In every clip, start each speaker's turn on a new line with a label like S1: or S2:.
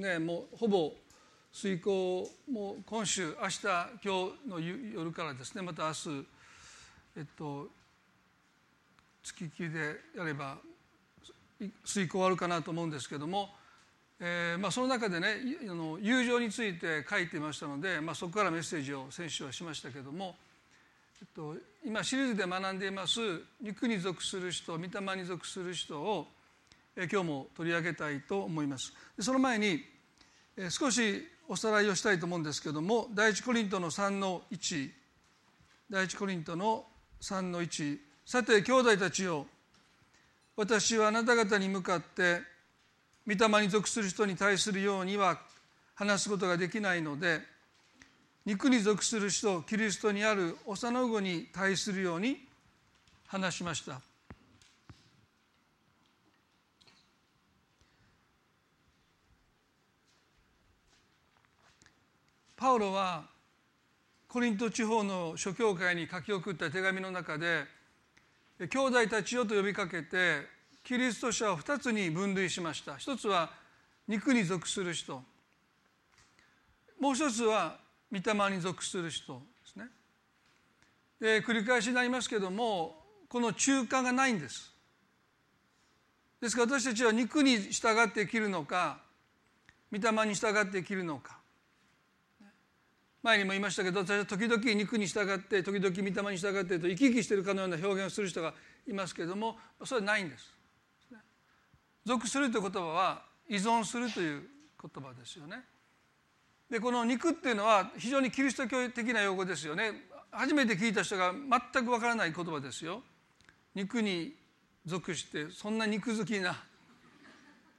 S1: ねもうほぼ遂行もう今週明日今日の夜からですねまた明日えっと月きでやれば遂行終わるかなと思うんですけども、えーまあ、その中でねあの友情について書いてましたので、まあ、そこからメッセージを先週はしましたけども、えっと、今シリーズで学んでいます肉に属する人御霊に属する人を今日も取り上げたいと思います。その前に少しおさらいをしたいと思うんですけども第一コリントの3の1第一コリントの3の1さて兄弟たちよ私はあなた方に向かって御霊に属する人に対するようには話すことができないので肉に属する人キリストにある幼子に対するように話しました。パウロはコリント地方の諸教会に書き送った手紙の中で兄弟たちよと呼びかけてキリスト者を2つに分類しました。一つは肉に属する人。もう一つは御霊に属する人ですね。で繰り返しになりますけどもこの中間がないんです。ですから私たちは肉に従って生きるのか御霊に従って生きるのか。前にも言いましたけど私は時々肉に従って時々御霊に従ってと生き生きしているかのような表現をする人がいますけれどもそれはないんです。属するという言葉は依存するという言葉ですよね。でこの肉っていうのは非常にキリスト教的な用語ですよね。初めて聞いた人が全くわからない言葉ですよ。肉に属してそんな肉好きなっ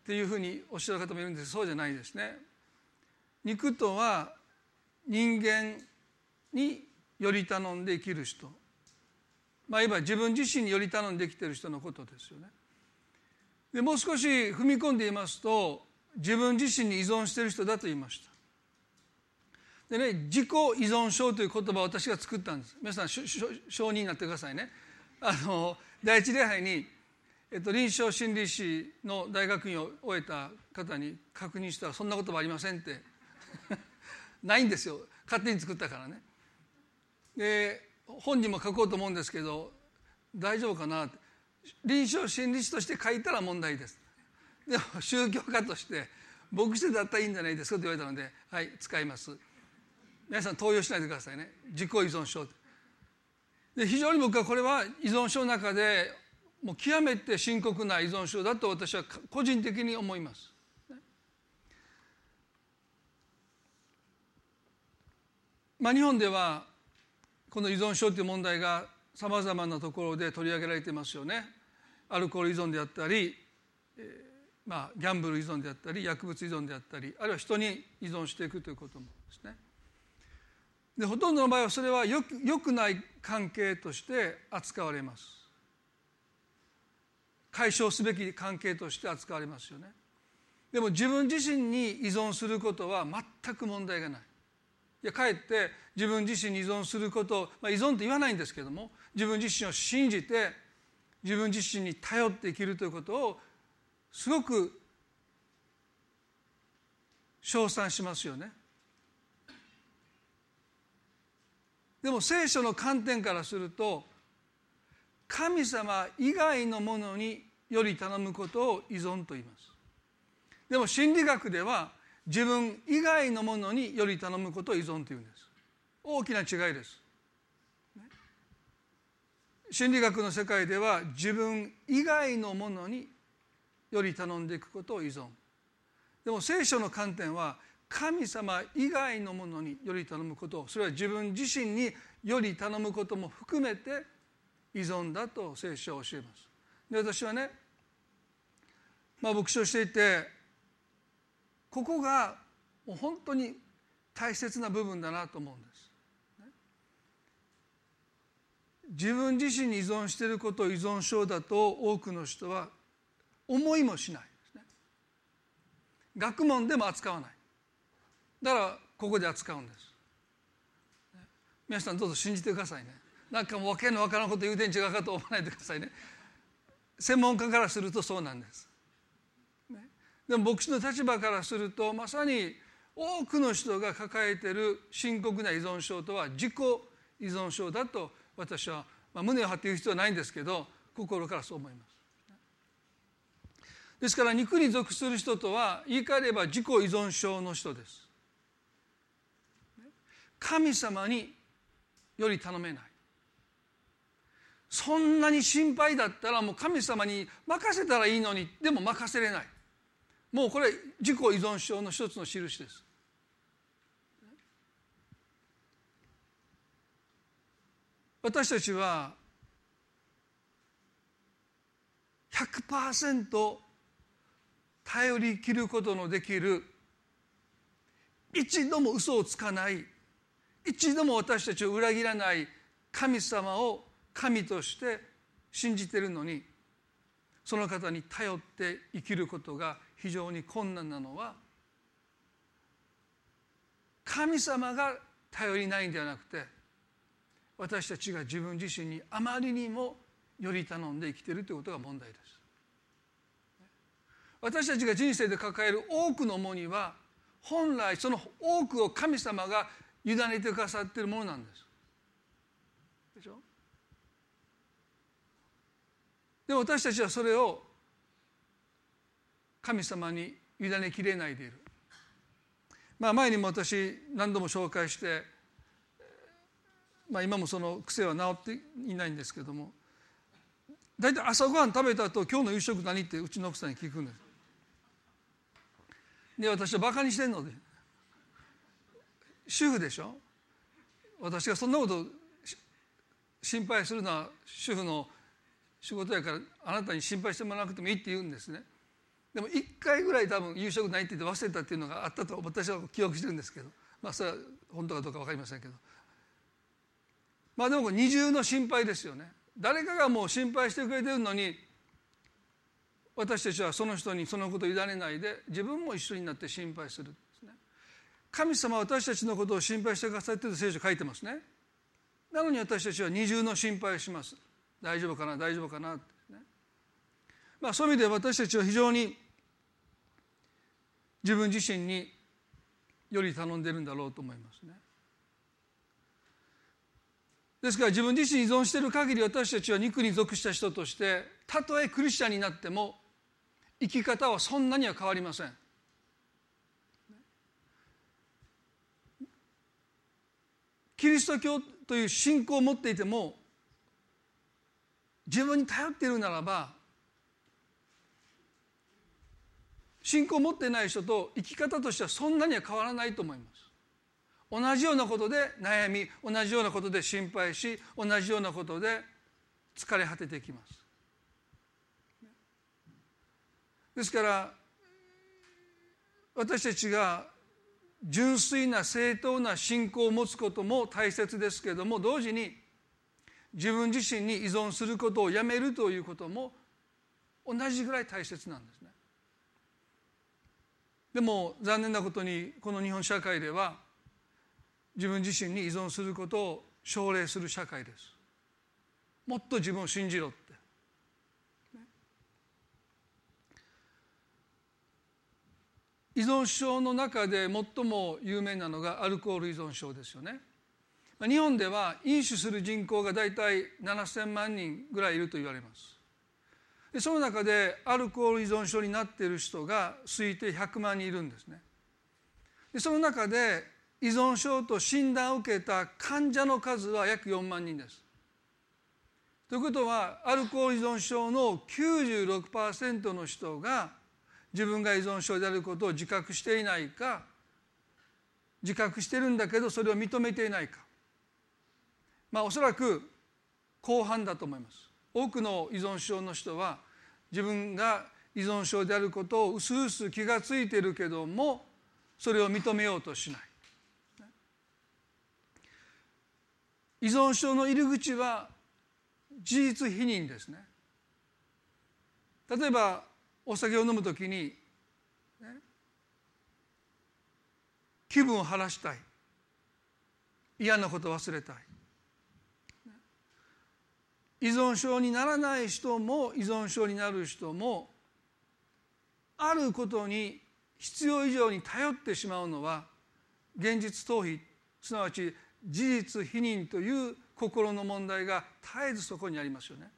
S1: ていうふうにおっしゃる方もいるんですそうじゃないですね。肉とは人間により頼んで生きる人まあいわば自分自身により頼んで生きてる人のことですよね。でもう少し踏み込んで言いますと自分自身に依存している人だと言いました。でね自己依存症という言葉を私が作ったんです皆さん承認になってくださいねあの第一礼拝に、えっと、臨床心理士の大学院を終えた方に確認したらそんな言葉ありませんってないんですよ。勝手に作ったからね。で本にも書こうと思うんですけど大丈夫かな？って臨床心理士として書いたら問題です。でも宗教家として牧師だったらいいんじゃないですかと言われたのではい使います。皆さん投与しないでくださいね。自己依存症。で非常に僕はこれは依存症の中でもう極めて深刻な依存症だと私は個人的に思います。まあ、日本ではこの依存症という問題がさまざまなところで取り上げられていますよね。アルコール依存であったり、えー、まあ、ギャンブル依存であったり薬物依存であったりあるいは人に依存していくということもですね。でほとんどの場合はそれはよくよくない関係として扱われます。解消すべき関係として扱われますよね。でも自分自身に依存することは全く問題がない。いやかえって自分自身に依存することまあ、依存って言わないんですけども自分自身を信じて自分自身に頼って生きるということをすごく称賛しますよね。でも聖書の観点からすると神様以外のものにより頼むことを依存と言います。でも心理学では自分以外のものにより頼むことを依存というんです。大きな違いです。心理学の世界では自分以外のものにより頼んでいくことを依存。でも聖書の観点は神様以外のものにより頼むこと。それは自分自身により頼むことも含めて依存だと聖書は教えます。で私はねまあ牧師をしていてここがもう本当に大切な部分だなと思うんです。自分自身に依存していることを依存症だと多くの人は思いもしないですね。学問でも扱わない。だからここで扱うんです。皆さんどうぞ信じてくださいね。なんかもう訳のわからんこと言うてん違うかと思わないでくださいね。専門家からするとそうなんです。でも牧師の立場からするとまさに多くの人が抱えている深刻な依存症とは自己依存症だと私は、まあ、胸を張って言う必要はないんですけど心からそう思います。ですから肉に属する人とは言い換えれば自己依存症の人です。神様により頼めない。そんなに心配だったらもう神様に任せたらいいのにでも任せれないもうこれ自己依存症の一つの印です。私たちは100%頼りきることのできる一度も嘘をつかない一度も私たちを裏切らない神様を神として信じてるのにその方に頼って生きることが非常に困難なのは神様が頼りないんではなくて私たちが自分自身にあまりにもより頼んで生きているということが問題です。私たちが人生で抱える多くの重荷は本来その多くを神様が委ねてくださっているものなんです。でしょ？で私たちはそれを神様に委ねきれないでいる。まあ、前にも私何度も紹介して、まあ、今もその癖は治っていないんですけども大体朝ごはん食べた後今日の夕食何ってうちの奥さんに聞くんです。で私はバカにしてんので主婦でしょ？私がそんなこと心配するのは主婦の仕事やからあなたに心配してもらわなくてもいいって言うんですねでも1回ぐらい多分夕食ないって言って忘れたっていうのがあったと私は記憶してるんですけど。まあそれは本当かどうか分かりませんけど。まあでも二重の心配ですよね。誰かがもう心配してくれてるのに私たちはその人にそのことを委ねないで自分も一緒になって心配するんですね。神様は私たちのことを心配してくださっている聖書書いてますね。なのに私たちは二重の心配をします。大丈夫かな？大丈夫かな？ってね。まあそういう意味で私たちは非常に自分自身により頼んでるんだろうと思いますね。ですから自分自身に依存している限り私たちは肉に属した人としてたとえクリスチャンになっても生き方はそんなには変わりません。キリスト教という信仰を持っていても自分に頼っているならば信仰を持ってない人と生き方としてはそんなには変わらないと思います同じようなことで悩み同じようなことで心配し同じようなことで疲れ果ててきますですから私たちが純粋な正当な信仰を持つことも大切ですけれども同時に自分自身に依存することをやめるということも同じぐらい大切なんです。でも残念なことにこの日本社会では自分自身に依存することを奨励する社会です。もっと自分を信じろって。依存症の中で最も有名なのがアルコール依存症ですよね。日本では飲酒する人口が大体7,000万人ぐらいいると言われますでその中でアルコール依存症になっている人が推定100万人いるんですね。でその中で依存症と診断を受けた患者の数は約4万人です。ということはアルコール依存症の96%の人が自分が依存症であることを自覚していないか自覚してるんだけどそれを認めていないか。まあおそらく後半だと思います。多くの依存症の人は自分が依存症であることをうすうす気が付いてるけどもそれを認めようとしない。依存症の入り口は事実否認ですね。例えばお酒を飲むときに、気分を晴らしたい。嫌なこと忘れたい。依存症にならない人も依存症になる人もあることに必要以上に頼ってしまうのは現実逃避。すなわち事実否認という心の問題が絶えずそこにありますよね。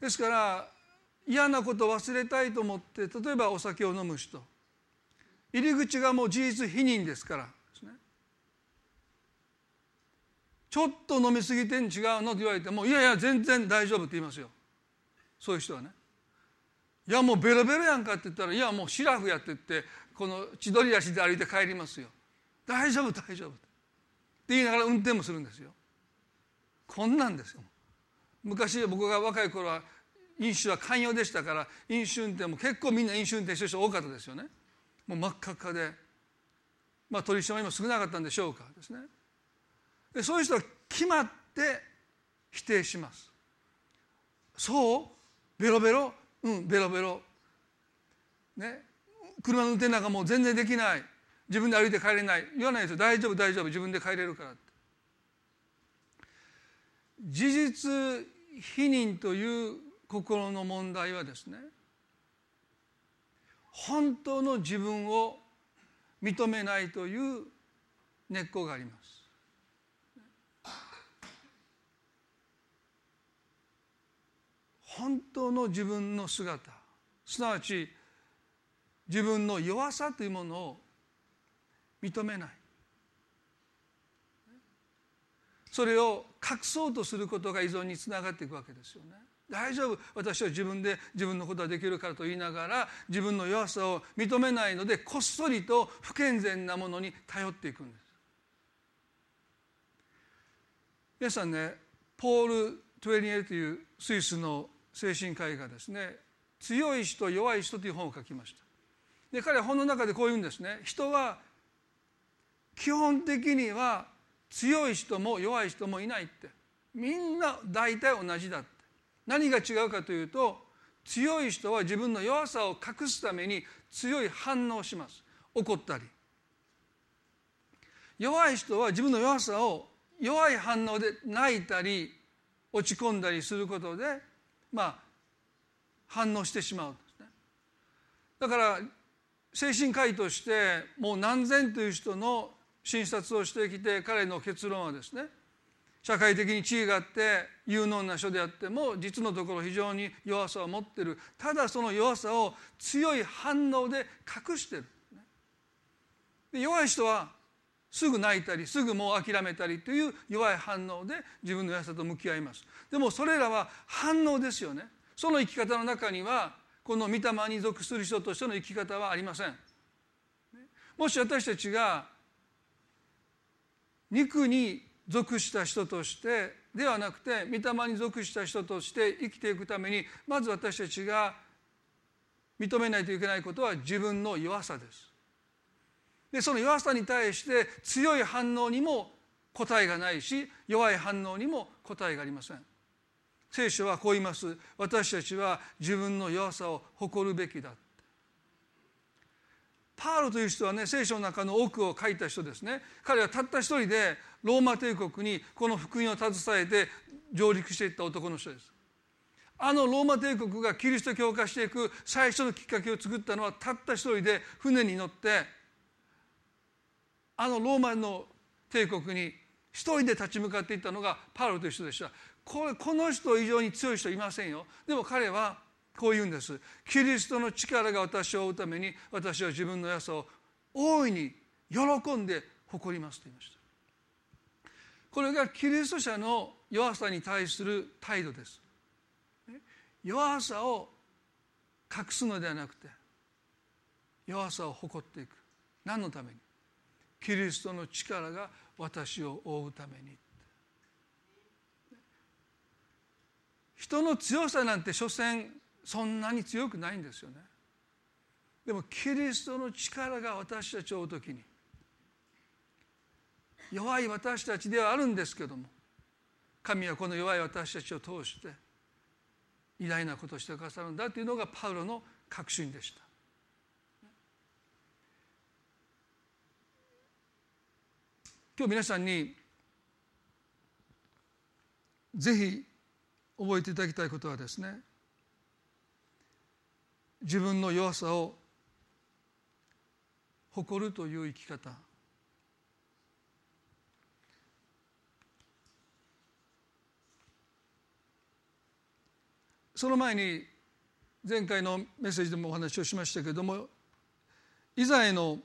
S1: ですから嫌なことを忘れたいと思って例えばお酒を飲む人。入り口がもう事実否認ですからですねちょっと飲み過ぎてん違うのと言われてもいやいや全然大丈夫って言いますよ。そういう人はね。いやもうベロベロやんかって言ったらいやもうシラフやって言ってこの千鳥足で歩いて帰りますよ。大丈夫大丈夫。って言いながら運転もするんですよ。こんなんですよ。昔僕が若い頃は飲酒は寛容でしたから飲酒運転も結構みんな飲酒運転してる人多かったですよね。もう真っ赤っかで。まあ取り締まりも少なかったんでしょうかですね。でそういう人は決まって否定します。そう？ベロベロ？うんベロベロ。ね？車の運転なんかもう全然できない。自分で歩いて帰れない。言わないですよ。大丈夫大丈夫。自分で帰れるからって。事実否認という心の問題はですね本当の自分を認めないという根っこがあります。本当の自分の姿。すなわち自分の弱さというものを認めない。それを隠そうとすることが依存につながっていくわけですよね。大丈夫。私は自分で自分のことはできるからと言いながら自分の弱さを認めないのでこっそりと不健全なものに頼っていくんです。皆さんねポール・トゥエリエというスイスの精神科医がですね「強い人弱い人」という本を書きました。で彼は本の中でこう言うんですね。人は基本的には強い人も弱い人もいないって。みんな大体同じだって。何が違うかというと強い人は自分の弱さを隠すために強い反応をします。怒ったり。弱い人は自分の弱さを弱い反応で泣いたり落ち込んだりすることでまあ反応してしまうんですね。だから精神科医としてもう何千という人の診察をしてきて彼の結論はですね社会的に地位があって有能な人であっても実のところ非常に弱さを持ってる。ただその弱さを強い反応で隠してる。弱い人はすぐ泣いたりすぐもう諦めたりという弱い反応で自分の弱さと向き合います。でもそれらは反応ですよね。その生き方の中にはこの御霊に属する人としての生き方はありません。もし私たちが肉に属した人としてではなくて御霊に属した人として生きていくためにまず私たちが認めないといけないことは自分の弱さです。でその弱さに対して強い反応にも答えがないし弱い反応にも答えがありません。聖書はこう言います。私たちは自分の弱さを誇るべきだ。パールという人はね聖書の中の多くを書いた人ですね彼はたった一人でローマ帝国にこの福音を携えて上陸していった男の人ですあのローマ帝国がキリスト教化していく最初のきっかけを作ったのはたった一人で船に乗ってあのローマの帝国に一人で立ち向かっていったのがパウロという人でした。これこの人以上に強い人いませんよ。でも彼はこう言うんです。キリストの力が私を追うために私は自分の良さを大いに喜んで誇りますと言いました。これがキリスト者の弱さに対する態度です。弱さを隠すのではなくて弱さを誇っていく。何のために？キリストの力が私を覆うために人の強さなんて所詮そんなに強くないんですよねでもキリストの力が私たちを追う時に弱い私たちではあるんですけども神はこの弱い私たちを通して偉大なことをしてくださるんだというのがパウロの確信でした。今日皆さんにぜひ覚えていただきたいことはですね自分の弱さを誇るという生き方。その前に前回のメッセージでもお話をしましたけれどもイザヤの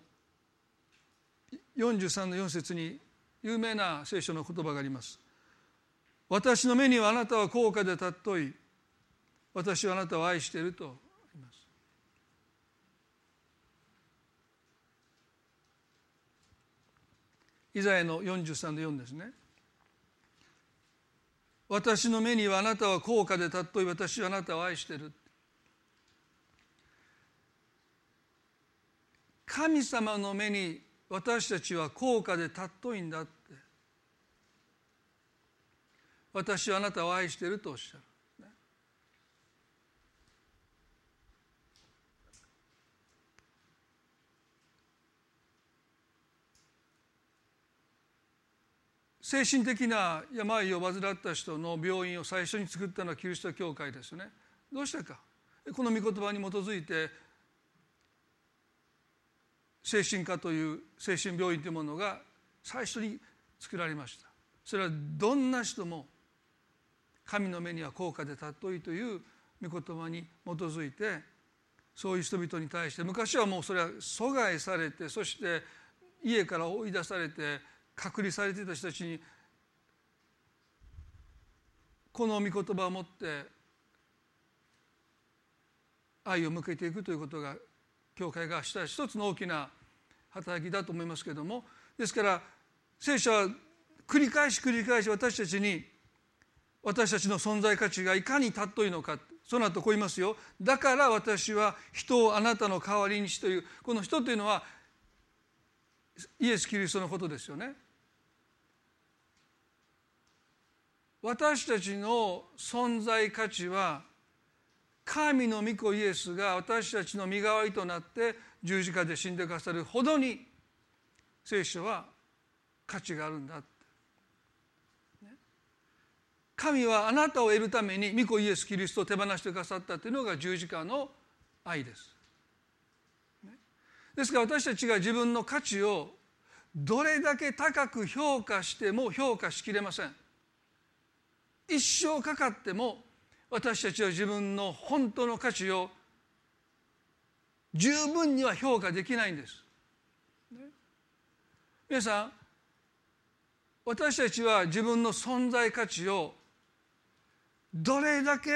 S1: 43の4節に有名な聖書の言葉があります。私の目にはあなたは高価で尊い私はあなたを愛していると言います。イザヤの43の4ですね。私の目にはあなたは高価で尊い私はあなたを愛している神様の目に私たちは高価で尊いんだって。私はあなたを愛してるとおっしゃる。精神的な病を患った人の病院を最初に作ったのはキリスト教会ですね。どうしたか。この御言葉に基づいて精神科という精神病院というものが最初に作られました。それはどんな人も神の目には高価で尊いという御言葉に基づいてそういう人々に対して昔はもうそれは阻害されてそして家から追い出されて隔離されていた人たちにこの御言葉を持って愛を向けていくということが教会がした一つの大きな働きだと思いますけどもですから聖書は繰り返し繰り返し私たちに私たちの存在価値がいかに尊いのかその後こう言いますよ。だから私は人をあなたの代わりにしというこの人というのはイエス・キリストのことですよね。私たちの存在価値は神の御子イエスが私たちの身代わりとなって十字架で死んでくださるほどに聖書は価値があるんだ神はあなたを得るために御子イエス・キリストを手放してくださったというのが十字架の愛です。ですから私たちが自分の価値をどれだけ高く評価しても評価しきれません。一生かかっても私たちは自分の本当の価値を十分には評価できないんです。皆さん私たちは自分の存在価値をどれだけ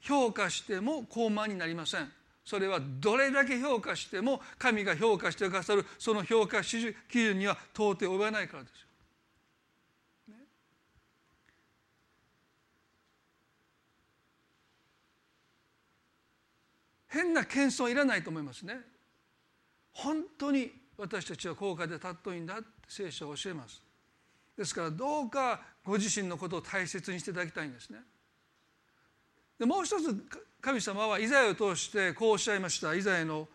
S1: 評価しても高慢になりませんそれはどれだけ評価しても神が評価してくださるその評価基準には到底及ばないからです変な謙遜はいらないと思いますね。本当に私たちは高価で尊いんだって聖書は教えます。ですからどうかご自身のことを大切にしていただきたいんですね。でもう一つ神様はイザヤを通してこうおっしゃいました。イザヤの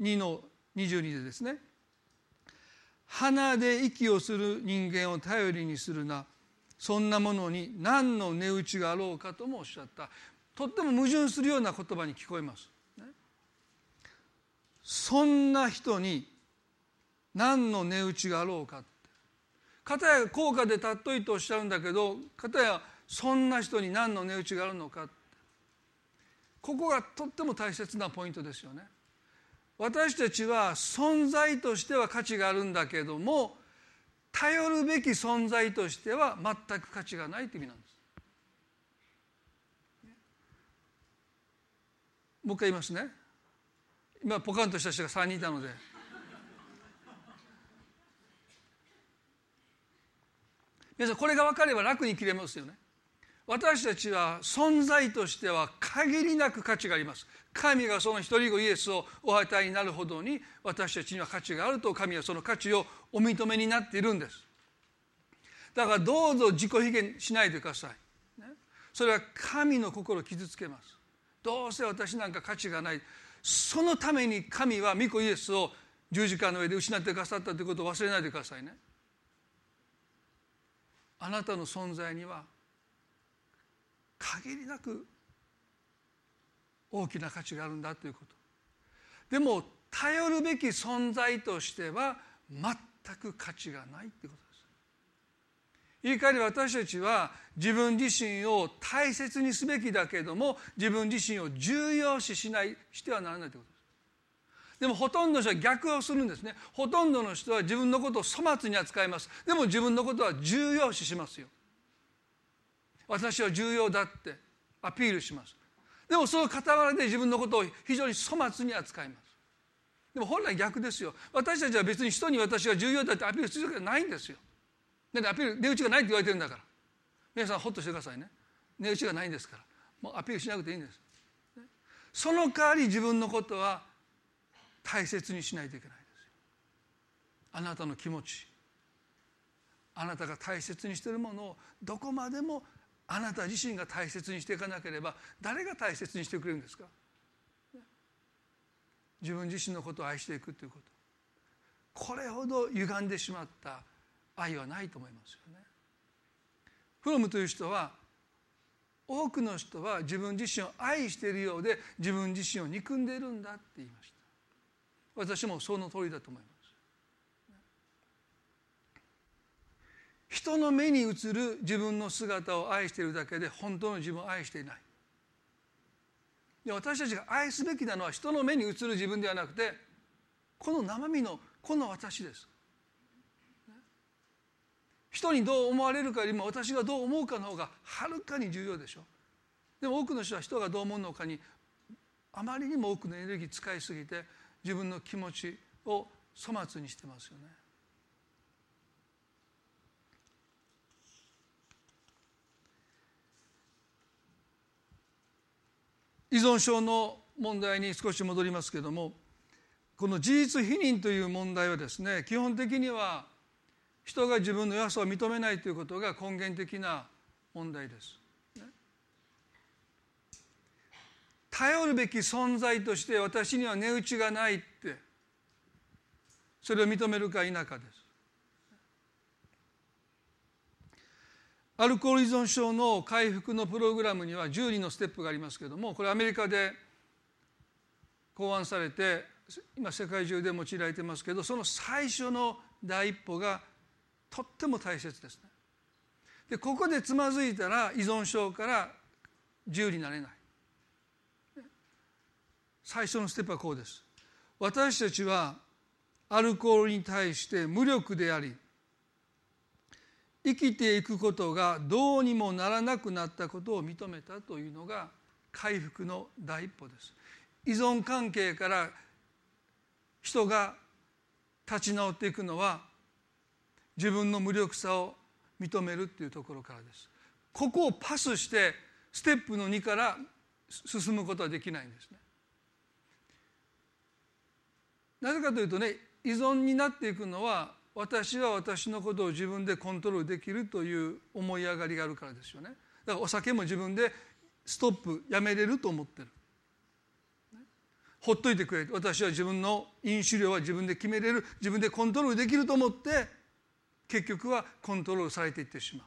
S1: 2の22でですね。鼻で息をする人間を頼りにするな。そんなものに何の値打ちがあろうかともおっしゃった。とっても矛盾するような言葉に聞こえます。そんな人に何の値打ちがあろうかかたや高価で尊いとおっしゃるんだけどかたやそんな人に何の値打ちがあるのかここがとっても大切なポイントですよね。私たちは存在としては価値があるんだけども頼るべき存在としては全く価値がないという意味なんです。もう一回言いますね。今ポカンとした人が3人いたので。皆さんこれが分かれば楽に切れますよね。私たちは存在としては限りなく価値があります。神がその一人子イエスをお与えになるほどに私たちには価値があると神はその価値をお認めになっているんです。だからどうぞ自己卑下しないでください、それは神の心を傷つけます。どうせ私なんか価値がない。そのために神は御子イエスを十字架の上で失ってくださったということを忘れないでくださいね。あなたの存在には限りなく大きな価値があるんだということでも頼るべき存在としては全く価値がないってこと言い換えれば私たちは自分自身を大切にすべきだけれども自分自身を重要視しないしてはならないということです。でもほとんどの人は逆をするんですね。ほとんどの人は自分のことを粗末に扱います。でも自分のことは重要視しますよ。私は重要だってアピールします。でもその傍らで自分のことを非常に粗末に扱います。でも本来逆ですよ。私たちは別に人に私は重要だってアピールするわけじゃないんですよ。だってアピール値打ちがないって言われてるんだから。皆さんホッとしてくださいね。値打ちがないんですから。もうアピールしなくていいんです。その代わり自分のことは大切にしないといけないですよ。あなたの気持ち。あなたが大切にしているものをどこまでもあなた自身が大切にしていかなければ誰が大切にしてくれるんですか？自分自身のことを愛していくということ。これほど歪んでしまった愛はないと思いますよね。フロムという人は多くの人は自分自身を愛しているようで自分自身を憎んでいるんだって言いました。私もその通りだと思います。人の目に映る自分の姿を愛しているだけで本当の自分を愛していない。で私たちが愛すべきなのは人の目に映る自分ではなくてこの生身のこの私です。人にどう思われるかよりも私がどう思うかの方がはるかに重要でしょ。でも多くの人は人がどう思うのかにあまりにも多くのエネルギー使いすぎて自分の気持ちを粗末にしてますよね。依存症の問題に少し戻りますけれどもこの事実否認という問題はですね基本的には人が自分の弱さを認めないということが根源的な問題です。頼るべき存在として私には値打ちがないってそれを認めるか否かです。アルコール依存症の回復のプログラムには12のステップがありますけれどもこれアメリカで考案されて今世界中で用いられてますけどその最初の第一歩がとっても大切ですね。でここでつまずいたら依存症から自由になれない。最初のステップはこうです。私たちはアルコールに対して無力であり生きていくことがどうにもならなくなったことを認めたというのが回復の第一歩です依存関係から人が立ち直っていくのは自分の無力さを認めるっていうところからです。ここをパスしてステップの2から進むことはできないんですね。なぜかというとね依存になっていくのは私は私のことを自分でコントロールできるという思い上がりがあるからですよね。だからお酒も自分でストップやめれると思ってる。ほっといてくれ私は自分の飲酒量は自分で決めれる。自分でコントロールできると思って結局はコントロールされていってしまう。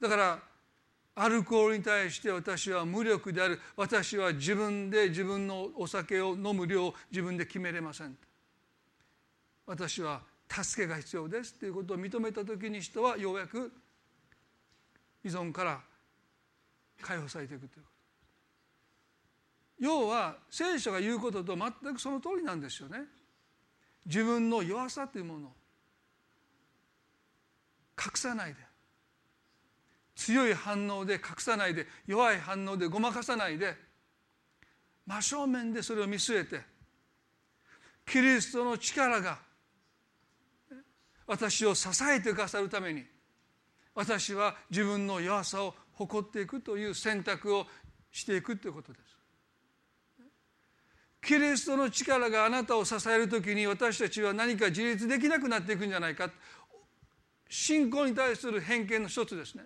S1: だからアルコールに対して私は無力である。私は自分で自分のお酒を飲む量を自分で決めれません。私は助けが必要です。ということを認めた時に人はようやく依存から解放されていくということ。要は聖書が言うことと全くその通りなんですよね。自分の弱さというもの隠さないで強い反応で隠さないで弱い反応でごまかさないで真正面でそれを見据えてキリストの力が私を支えてくださるために私は自分の弱さを誇っていくという選択をしていくということです。キリストの力があなたを支える時に私たちは何か自立できなくなっていくんじゃないか信仰に対する偏見の一つですね。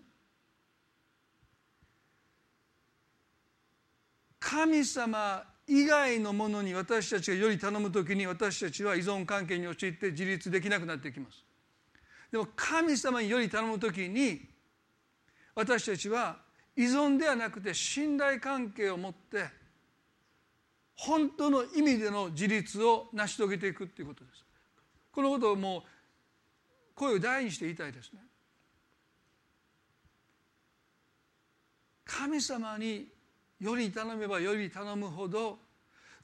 S1: 神様以外のものに私たちがより頼む時に私たちは依存関係に陥って自立できなくなっていきます。でも神様により頼む時に私たちは依存ではなくて信頼関係を持って本当の意味での自立を成し遂げていくということですこのことをもう声を大にして言いたいですね神様により頼めばより頼むほど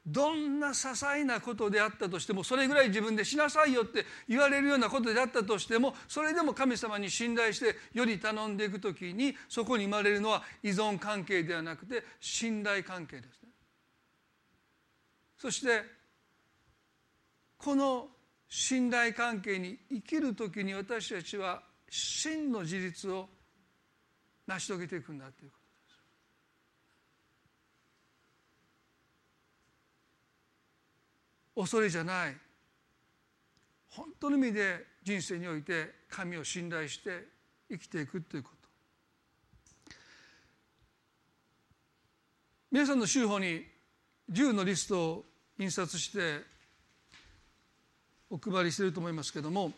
S1: どんな些細なことであったとしてもそれぐらい自分でしなさいよって言われるようなことであったとしてもそれでも神様に信頼してより頼んでいく時にそこに生まれるのは依存関係ではなくて信頼関係ですね。そしてこの信頼関係に生きる時に私たちは真の自立を成し遂げていくんだということ恐れじゃない。本当の意味で人生において神を信頼して生きていくということ。皆さんの週報に10のリストを印刷してお配りしていると思いますけれども。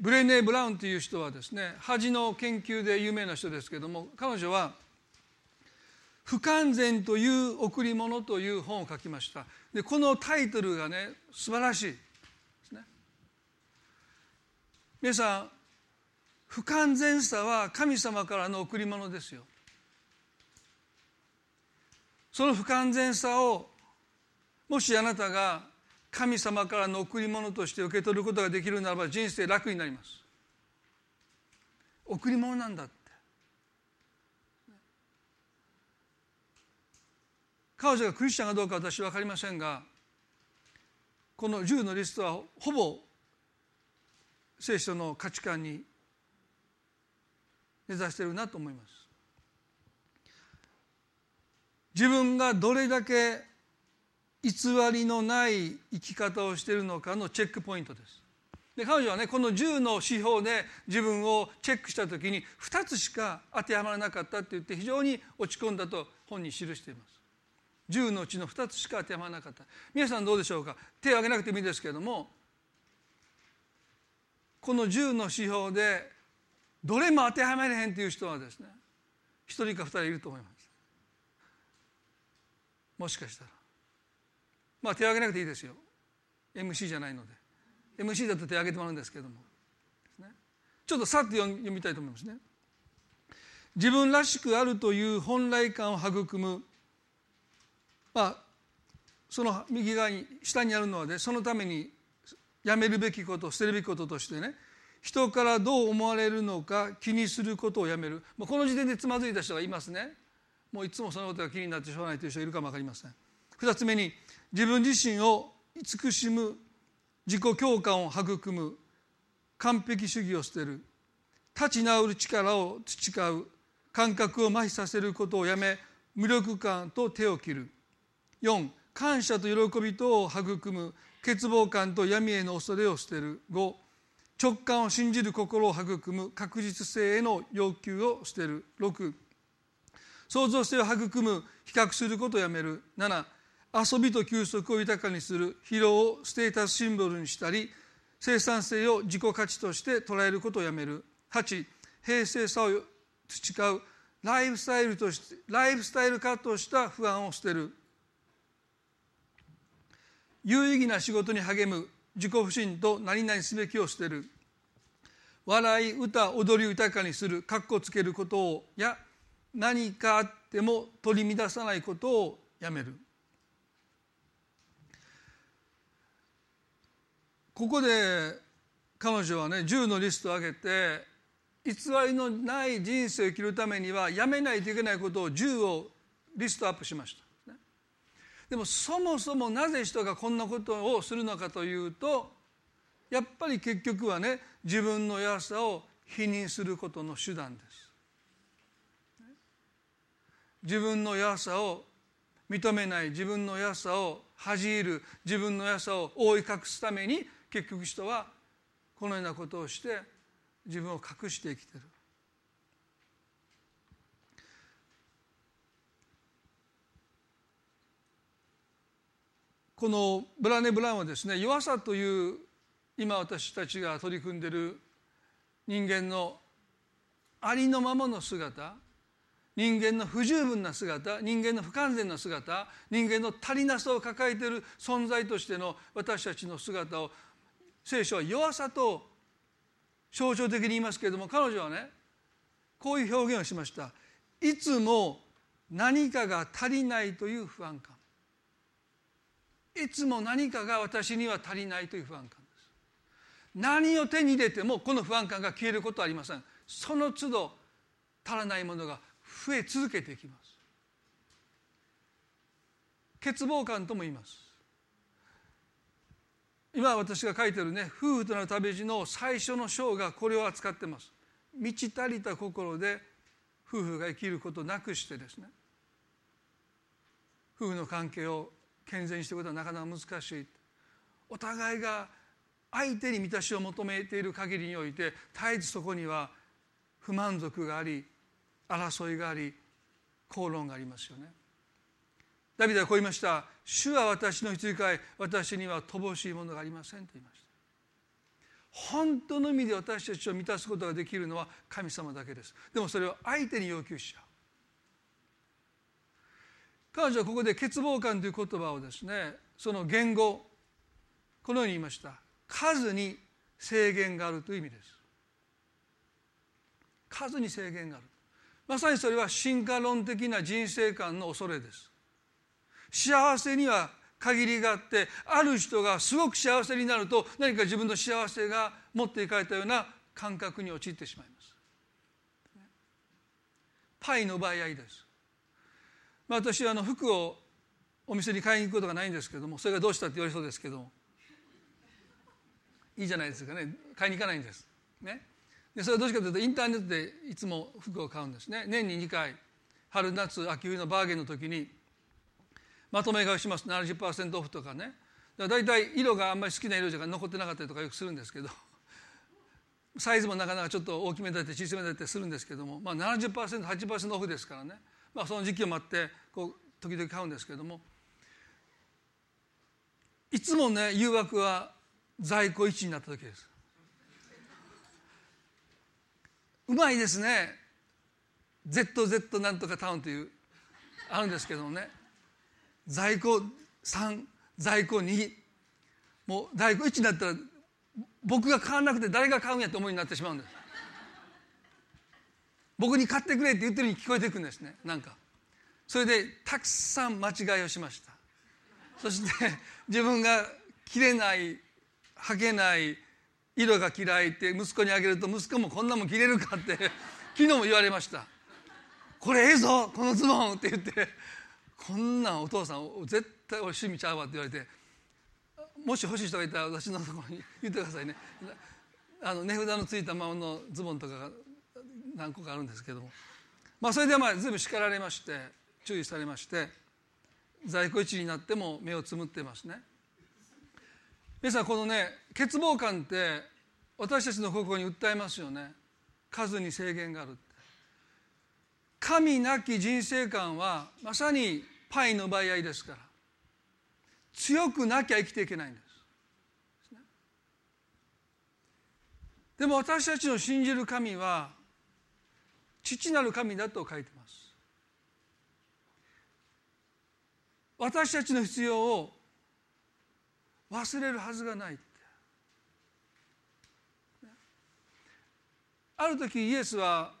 S1: ブレネー・ブラウンという人はですね恥の研究で有名な人ですけれども彼女は「不完全という贈り物という本を書きました。でこのタイトルがね素晴らしいですね。皆さん不完全さは神様からの贈り物ですよ。その不完全さをもしあなたが神様からの贈り物として受け取ることができるならば人生楽になります贈り物なんだって彼女がクリスチャンかどうか私は分かりませんがこの10のリストはほぼ聖書の価値観に根ざしているなと思います。自分がどれだけ偽りのない生き方をしているのかのチェックポイントです。で彼女はねこの10の指標で自分をチェックした時に2つしか当てはまらなかったって言って非常に落ち込んだと本に記しています。10のうちの2つしか当てはまらなかった皆さんどうでしょうか？手を挙げなくてもいいですけれどもこの10の指標でどれも当てはまれへんという人はですね1人か2人いると思いますもしかしたら。まあ手を挙げなくていいですよ。MC じゃないので。MC だと手を挙げてもらうんですけども、ちょっとさっと読みたいと思いますね。自分らしくあるという本来感を育む。まあその右側に下にあるのはねそのためにやめるべきこと捨てるべきこととしてね人からどう思われるのか気にすることをやめる。もうこの時点でつまずいた人がいますね。もういつもそのことが気になってしょうがないという人がいるかも分かりません。二つ目に自分自身を慈しむ自己共感を育む完璧主義を捨てる。立ち直る力を培う感覚を麻痺させることをやめ無力感と手を切る。4感謝と喜びとを育む欠乏感と闇への恐れを捨てる。5直感を信じる心を育む確実性への要求を捨てる。6創造性を育む比較することをやめる。7遊びと休息を豊かにする。疲労をステータスシンボルにしたり生産性を自己価値として捉えることをやめる。8平静さを培う。ライフスタイルとしてライフスタイル化とした不安を捨てる。有意義な仕事に励む。自己不信と何々すべきを捨てる。笑い歌踊り豊かにする。かっこつけることをや何かあっても取り乱さないことをやめる。ここで彼女はね10のリストを挙げて偽りのない人生を生きるためにはやめないといけないことを10をリストアップしました。でもそもそもなぜ人がこんなことをするのかというとやっぱり結局はね自分の弱さを否認することの手段です。自分の弱さを認めない自分の弱さを恥じる自分の弱さを覆い隠すために結局人はこのようなことをして自分を隠して生きてる。このブラネ・ブラウンはですね弱さという今私たちが取り組んでいる人間のありのままの姿人間の不十分な姿人間の不完全な姿人間の足りなさを抱えている存在としての私たちの姿を聖書は弱さと象徴的に言いますけれども彼女はねこういう表現をしました。いつも何かが足りないという不安感。いつも何かが私には足りないという不安感です。何を手に入れてもこの不安感が消えることはありません。その都度足らないものが増え続けていきます。欠乏感とも言います。今私が書いてるね夫婦となる旅路の最初の章がこれを扱ってます。満ち足りた心で夫婦が生きることなくしてですね。夫婦の関係を健全にしていくことはなかなか難しい。お互いが相手に満たしを求めている限りにおいて絶えずそこには不満足があり争いがあり口論がありますよね。ダビデはこう言いました「主は私の羊飼い私には乏しいものがありません」と言いました。本当の意味で私たちを満たすことができるのは神様だけです。でもそれを相手に要求しちゃう。彼女はここで欠乏感という言葉をですねその言語このように言いました。数に制限があるという意味です。数に制限がある。まさにそれは進化論的な人生観の恐れです。幸せには限りがあってある人がすごく幸せになると何か自分の幸せが持っていかれたような感覚に陥ってしまいます。パイの奪い合いです、まあ、私はあの服をお店に買いに行くことがないんですけどもそれがどうしたって言われそうですけども。いいじゃないですかね。買いに行かないんです。ね。でそれはどうしかというとインターネットでいつも服を買うんですね。年に2回。春夏秋冬のバーゲンの時にまとめ買いします。70%オフとかね。だいたい色があんまり好きな色じゃ残ってなかったりとかよくするんですけどサイズもなかなかちょっと大きめだったり小さめだったりするんですけども、まあ 70%80% オフですからね、まあ、その時期を待ってこう時々買うんですけども。いつもね誘惑は在庫1になった時です。うまいですね。ZZ なんとかタウンというあるんですけどもね。在庫3在庫2もう在庫1になったら僕が買わなくて誰が買うんやって思いになってしまうんです。僕に買ってくれって言ってるように聞こえてくるんですね。なんか。それでたくさん間違いをしました。そして自分が着れない履けない色が嫌いって息子にあげると息子もこんなもん着れるかって 昨日も言われました「これええぞこのズボン」って言って。こんなんお父さん絶対俺趣味ちゃうわって言われてもし欲しい人がいたら私のところに言ってくださいね。あの値札のついたままのズボンとかが何個かあるんですけども。まあそれでまあ随分叱られまして注意されまして在庫置になっても目をつむってますね。皆さんこのね欠乏感って私たちの心に訴えますよね。数に制限がある神なき人生観はまさにパイの奪い合いですから。強くなきゃ生きていけないんです。でも私たちの信じる神は父なる神だと書いてます。私たちの必要を忘れるはずがないある時イエスは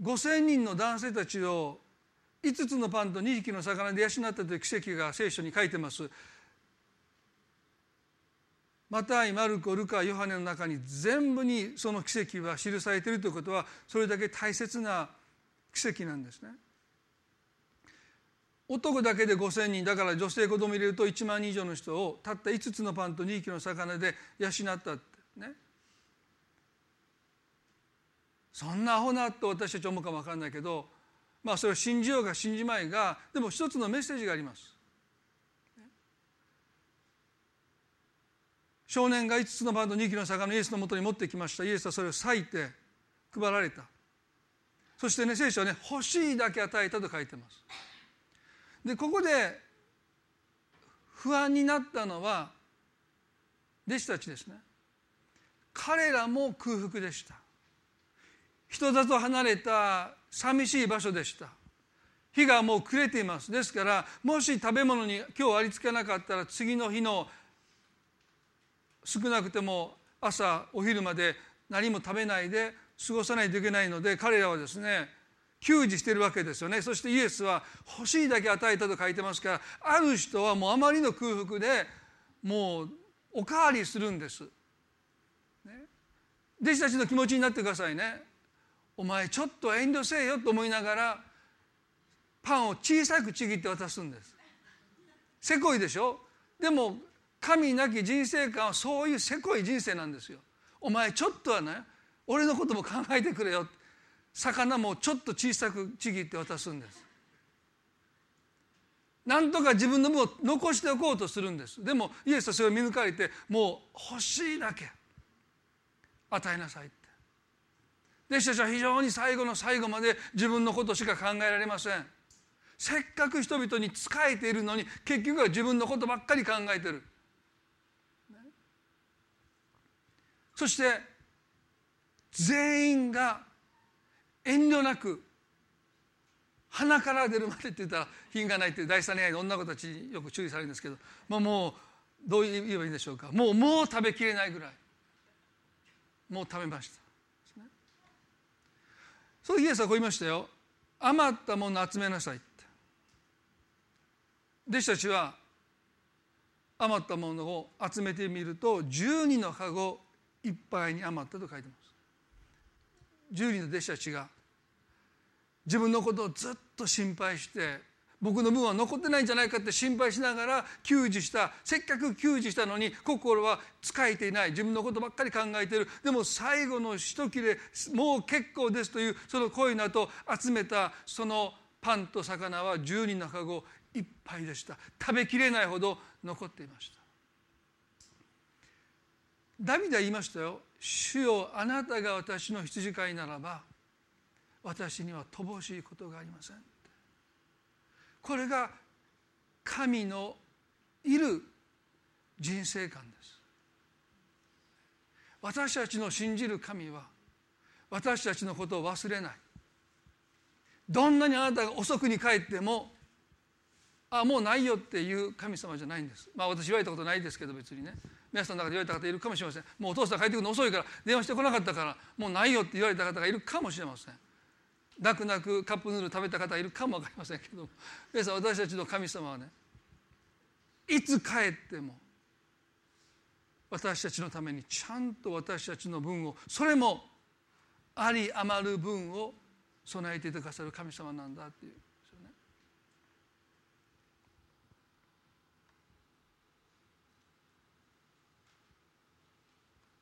S1: 5,000人の男性たちを5つのパンと2匹の魚で養ったという奇跡が聖書に書いてます。マタイ、マルコ、ルカ、ヨハネの中に全部にその奇跡は記されているということはそれだけ大切な奇跡なんですね。男だけで5,000人だから女性子供入れると1万人以上の人をたった5つのパンと2匹の魚で養ったってね。そんなアホなと私たち思うかも分からないけどまあそれを信じようが信じまいがでも一つのメッセージがあります。少年が5つのパンと2匹の魚イエスのもとに持ってきました。イエスはそれを裂いて配られた。そしてね聖書はね欲しいだけ与えたと書いてます。でここで不安になったのは弟子たちですね。彼らも空腹でした。人里離れた寂しい場所でした。日がもう暮れています。ですからもし食べ物に今日ありつけなかったら次の日の少なくても朝お昼まで何も食べないで過ごさないといけないので彼らはですね給仕してるわけですよねそしてイエスは欲しいだけ与えたと書いてますからある人はもうあまりの空腹でもうおかわりするんです。ね、弟子たちの気持ちになってくださいね。お前ちょっと遠慮せえよと思いながらパンを小さくちぎって渡すんです。せこいでしょ？でも神なき人生観はそういうせこい人生なんですよ。お前ちょっとはね俺のことも考えてくれよって魚もちょっと小さくちぎって渡すんです。なんとか自分の分を残しておこうとするんです。でもイエスはそれを見抜かれてもう欲しいだけ与えなさいって。弟子たちは非常に最後の最後まで自分のことしか考えられません。せっかく人々に仕えているのに結局は自分のことばっかり考えてる、そして全員が遠慮なく鼻から出るまでって言ったら品がないっていう第三恋愛の女の子たちによく注意されるんですけど、まあ、もうどう言えばいいんでしょうか。もうもう食べきれないぐらい。もう食べました、そうイエスはこう言いましたよ。余ったもの集めなさいって。弟子たちは余ったものを集めてみると12の籠いっぱいに余ったと書いてます。12の弟子たちが自分のことをずっと心配して僕の分は残ってないんじゃないかって心配しながら給仕したせっかく給仕したのに心は使えていない。自分のことばっかり考えている。でも最後の一切れもう結構ですというその声の後集めたそのパンと魚は10人の籠いっぱいでした。食べきれないほど残っていました。ダビデは言いましたよ主よあなたが私の羊飼いならば私には乏しいことがありません。これが神のいる人生観です。私たちの信じる神は私たちのことを忘れない。どんなにあなたが遅くに帰ってもあもうないよっていう神様じゃないんです。まあ私言われたことないですけど別にね。皆さんの中で言われた方いるかもしれません。もうお父さん帰ってくるの遅いから電話してこなかったからもうないよって言われた方がいるかもしれません。泣く泣くカップヌードル食べた方いるかも分かりませんけど皆さん私たちの神様はねいつ帰っても私たちのためにちゃんと私たちの分をそれもあり余る分を備えていてくださる神様なんだっていう。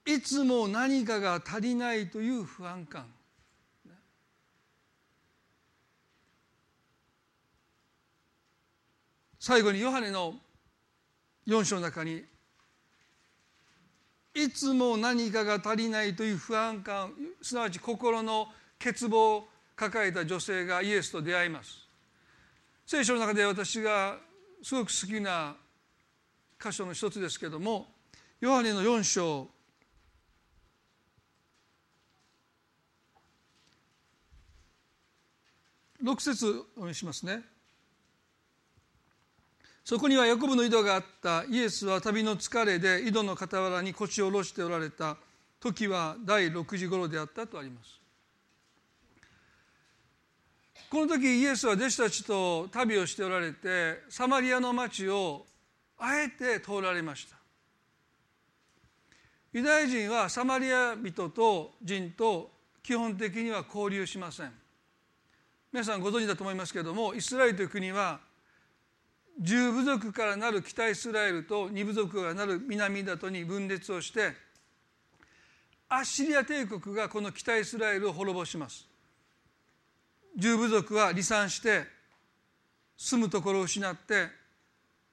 S1: いつも何かが足りないという不安感。最後にヨハネの4章の中にいつも何かが足りないという不安感すなわち心の欠乏を抱えた女性がイエスと出会います。聖書の中で私がすごく好きな箇所の一つですけどもヨハネの4章6節お読みしますね。そこにはヤコブの井戸があったイエスは旅の疲れで井戸の傍らに腰を下ろしておられた時は第6時頃であったとあります。この時イエスは弟子たちと旅をしておられてサマリアの町をあえて通られました。ユダヤ人はサマリア人と人と基本的には交流しません。皆さんご存知だと思いますけれどもイスラエルという国は十部族からなる北イスラエルと二部族からなる南だとに分裂をしてアッシリア帝国がこの北イスラエルを滅ぼします。十部族は離散して住むところを失って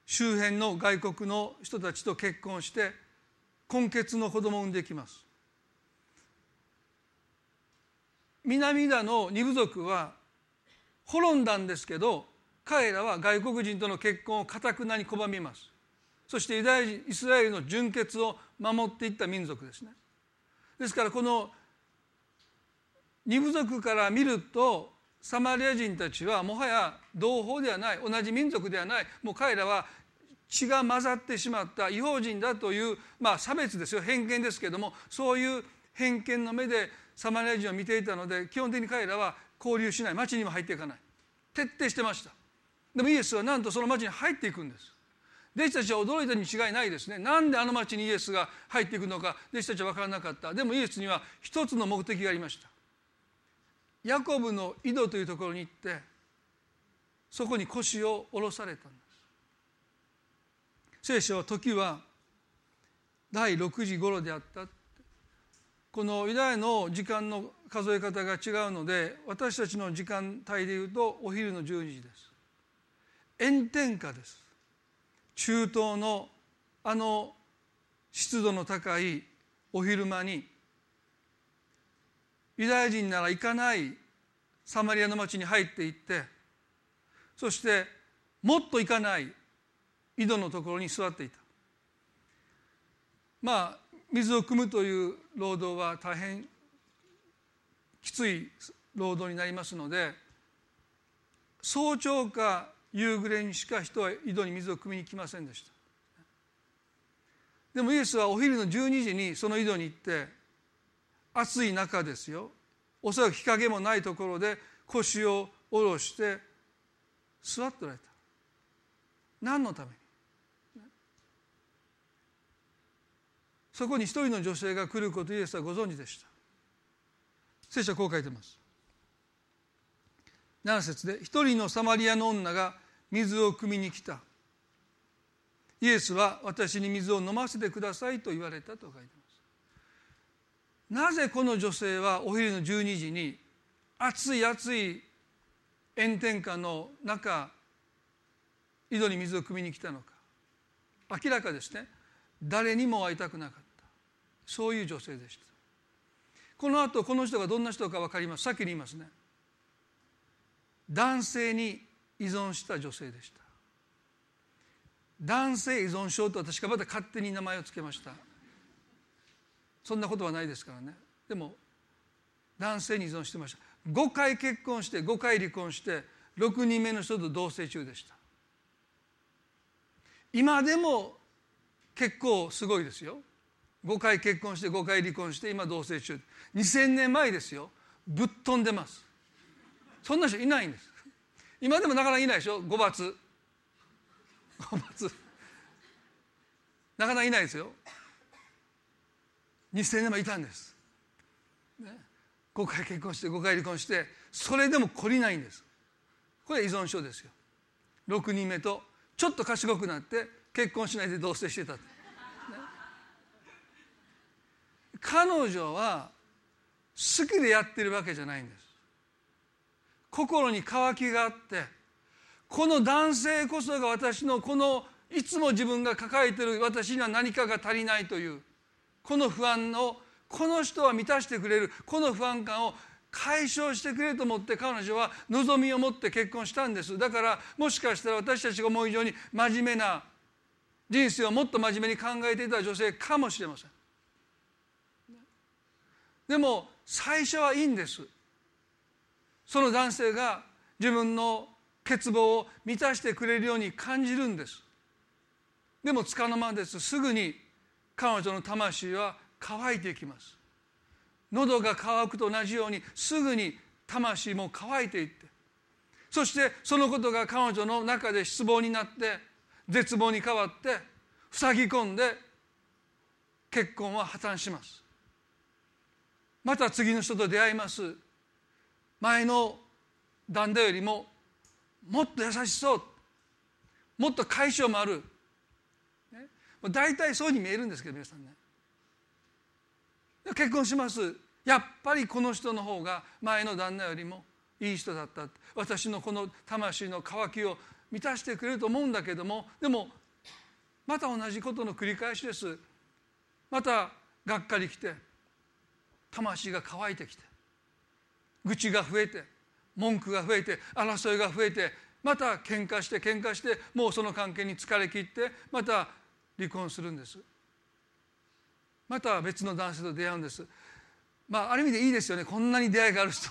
S1: 周辺の外国の人たちと結婚して根血の子供を産んできます。南田の二部族は滅んだんですけど彼らは外国人との結婚をかたくなに拒みます。そしてユダヤ人イスラエルの純血を守っていった民族ですね。ですからこの二部族から見るとサマリア人たちはもはや同胞ではない同じ民族ではないもう彼らは血が混ざってしまった違法人だという、まあ、差別ですよ。偏見ですけどもそういう偏見の目でサマリア人を見ていたので基本的に彼らは交流しない。町にも入っていかない。徹底してました。でもイエスはなんとその町に入っていくんです。弟子たちは驚いたに違いないですね。なんであの町にイエスが入っていくのか。弟子たちは分からなかった。でもイエスには一つの目的がありました。ヤコブの井戸というところに行ってそこに腰を下ろされたんです。聖書は時は第6時頃であったこのユダヤの時間の数え方が違うので私たちの時間帯でいうとお昼の12時です。炎天下です。中東のあの湿度の高いお昼間にユダヤ人なら行かないサマリアの町に入っていってそしてもっと行かない井戸のところに座っていた。まあ水を汲むという労働は大変きつい労働になりますので早朝か夕暮れにしか人は井戸に水を汲みに来ませんでした。でもイエスはお昼の12時にその井戸に行って暑い中ですよ。おそらく日陰もないところで腰を下ろして座っておられた。何のために？そこに一人の女性が来ることイエスはご存知でした。聖書はこう書いてます。7節で一人のサマリアの女が水を汲みに来た。イエスは私に水を飲ませてくださいと言われたと書いてます。なぜこの女性はお昼の12時に暑い暑い炎天下の中井戸に水を汲みに来たのか。明らかですね。誰にも会いたくなかった。そういう女性でした。この後この人がどんな人か分かります。先に言いますね。男性に依存した女性でした。男性依存症と私がまた勝手に名前を付けました。そんなことはないですからね。でも男性に依存してました。5回結婚して5回離婚して6人目の人と同棲中でした。今でも結構すごいですよ。5回結婚して5回離婚して今同棲中。2000年前ですよ。ぶっ飛んでます。そんな人いないんです。今でもなかなかいないでしょ？5罰5罰なかなかいないですよ。2000年前いたんです、ね、5回結婚して5回離婚してそれでも懲りないんです。これ依存症ですよ。6人目とちょっと賢くなって結婚しないで同棲してた、ね、彼女は好きでやってるわけじゃないんです。心に渇きがあってこの男性こそが私のこのいつも自分が抱えてる私には何かが足りないというこの不安をこの人は満たしてくれるこの不安感を解消してくれと思って彼女は望みを持って結婚したんです。だからもしかしたら私たちが思う以上に真面目な人生をもっと真面目に考えていた女性かもしれません。でも最初はいいんです。その男性が自分の欠乏を満たしてくれるように感じるんです。でもつかの間です。すぐに彼女の魂は乾いていきます。喉が渇くと同じようにすぐに魂も乾いていって。そしてそのことが彼女の中で失望になって絶望に変わって塞ぎ込んで結婚は破綻します。また次の人と出会います。前の旦那よりももっと優しそう。もっと解消もある、ね、大体そうに見えるんですけど皆さんね。結婚します。やっぱりこの人の方が前の旦那よりもいい人だった。私のこの魂の渇きを満たしてくれると思うんだけども。でもまた同じことの繰り返しです。またがっかりきて魂が乾いてきて。愚痴が増えて文句が増えて争いが増えてまた喧嘩して喧嘩してもうその関係に疲れ切ってまた離婚するんです。また別の男性と出会うんです。まあある意味でいいですよね。こんなに出会いがある人。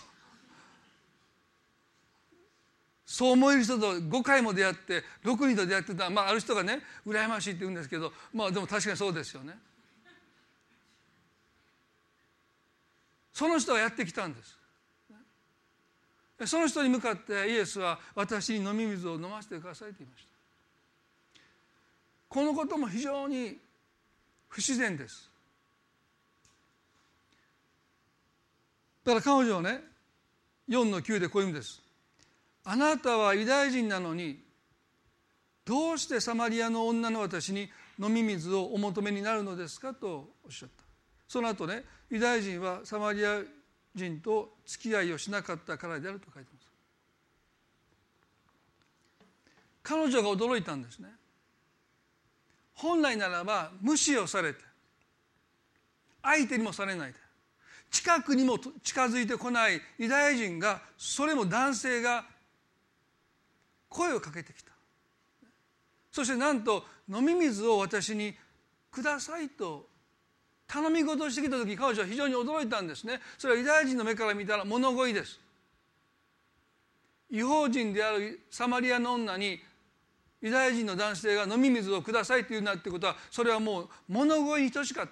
S1: そう思える人と5回も出会って6人と出会ってた。まあある人がね羨ましいって言うんですけどまあでも確かにそうですよね。その人がやってきたんです。その人に向かってイエスは私に飲み水を飲ませてくださいと言いました。このことも非常に不自然です。だから彼女はね4の9でこういう意味です。あなたはユダヤ人なのにどうしてサマリアの女の私に飲み水をお求めになるのですかとおっしゃったその後ねユダヤ人はサマリア人と付き合いをしなかったからであると書いてます。彼女が驚いたんですね。本来ならば無視をされて相手にもされないで近くにも近づいてこないユダヤ人がそれも男性が声をかけてきた。そしてなんと飲み水を私にくださいと頼み事をしてきた時彼女は非常に驚いたんですね。それはユダヤ人の目から見たら物乞いです。違法人であるサマリアの女にユダヤ人の男性が飲み水をくださいと言うなってことはそれはもう物乞いに等しかっ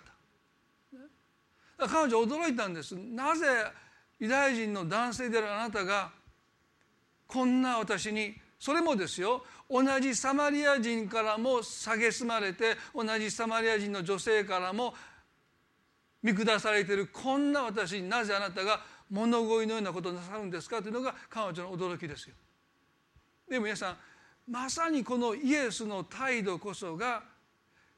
S1: た。彼女は驚いたんです。なぜユダヤ人の男性であるあなたがこんな私にそれもですよ。同じサマリア人からも蔑まれて同じサマリア人の女性からも見下されているこんな私になぜあなたが物乞いのようなことをなさるんですかというのが彼女の驚きですよ。でも皆さんまさにこのイエスの態度こそが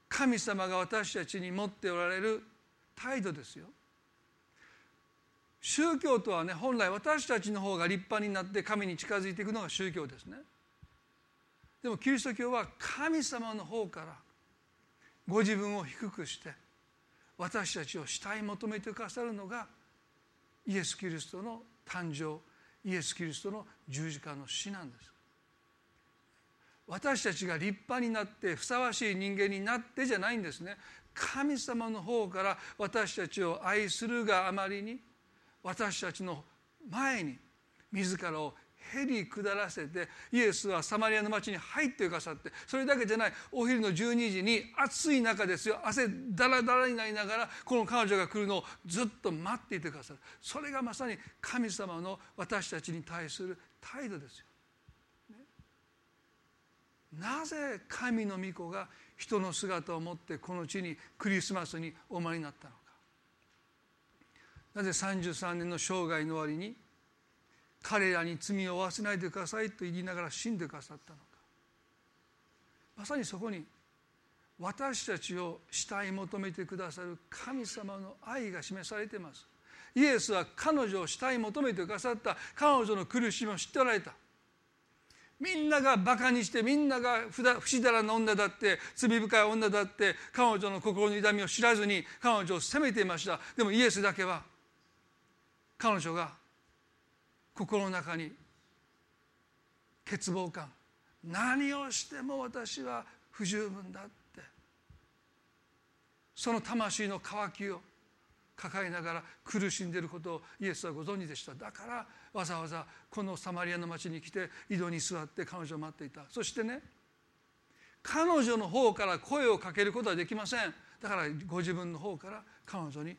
S1: 神様が私たちに持っておられる態度ですよ。宗教とはね本来私たちの方が立派になって神に近づいていくのが宗教ですねでもキリスト教は神様の方からご自分を低くして私たちを慕い求めてくださるのがイエス・キリストの誕生イエス・キリストの十字架の死なんです。私たちが立派になってふさわしい人間になってじゃないんですね。神様の方から私たちを愛するがあまりに私たちの前に自らをへり下らせてイエスはサマリアの町に入ってくださってそれだけじゃないお昼の12時に暑い中ですよ汗だらだらになりながらこの彼女が来るのをずっと待っていてくださるそれがまさに神様の私たちに対する態度ですよ。ね、なぜ神の御子が人の姿を持ってこの地にクリスマスにお生まれになったのか。なぜ33年の生涯の終わりに彼らに罪を負わせないでくださいと言いながら死んでくださったのか。まさにそこに私たちを慕い求めてくださる神様の愛が示されています。イエスは彼女を慕い求めてくださった。彼女の苦しみを知っておられた。みんながバカにしてみんなが不死だらな女だって罪深い女だって彼女の心の痛みを知らずに彼女を責めていました。でもイエスだけは彼女が心の中に欠乏感。何をしても私は不十分だって。その魂の渇きを抱えながら苦しんでいることをイエスはご存知でした。だからわざわざこのサマリアの町に来て井戸に座って彼女を待っていた。そしてね彼女の方から声をかけることはできません。だからご自分の方から彼女に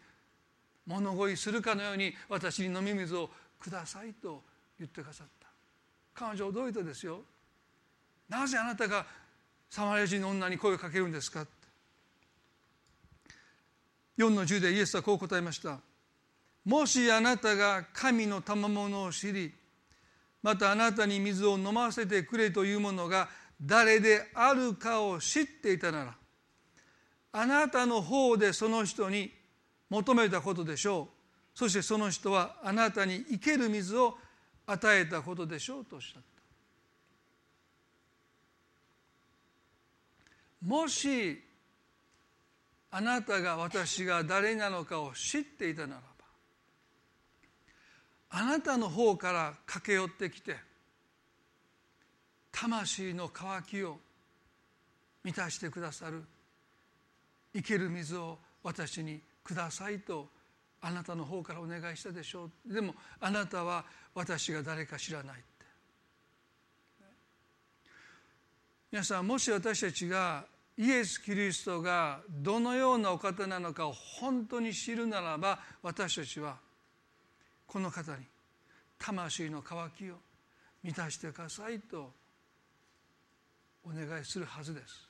S1: 物乞いするかのように私に飲み水をくださいと言ってくださった。彼女驚いたですよ。なぜあなたがサマリア人の女に声をかけるんですか4の10でイエスはこう答えました。もしあなたが神の賜物を知りまたあなたに水を飲ませてくれというものが誰であるかを知っていたならあなたの方でその人に求めたことでしょう。そしてその人はあなたに生ける水を与えたことでしょうとおっしゃったもしあなたが私が誰なのかを知っていたならばあなたの方から駆け寄ってきて魂の渇きを満たしてくださる生ける水を私にくださいとあなたの方からお願いしたでしょうでもあなたは私が誰か知らないって。皆さんもし私たちがイエス・キリストがどのようなお方なのかを本当に知るならば私たちはこの方に魂の渇きを満たしてくださいとお願いするはずです。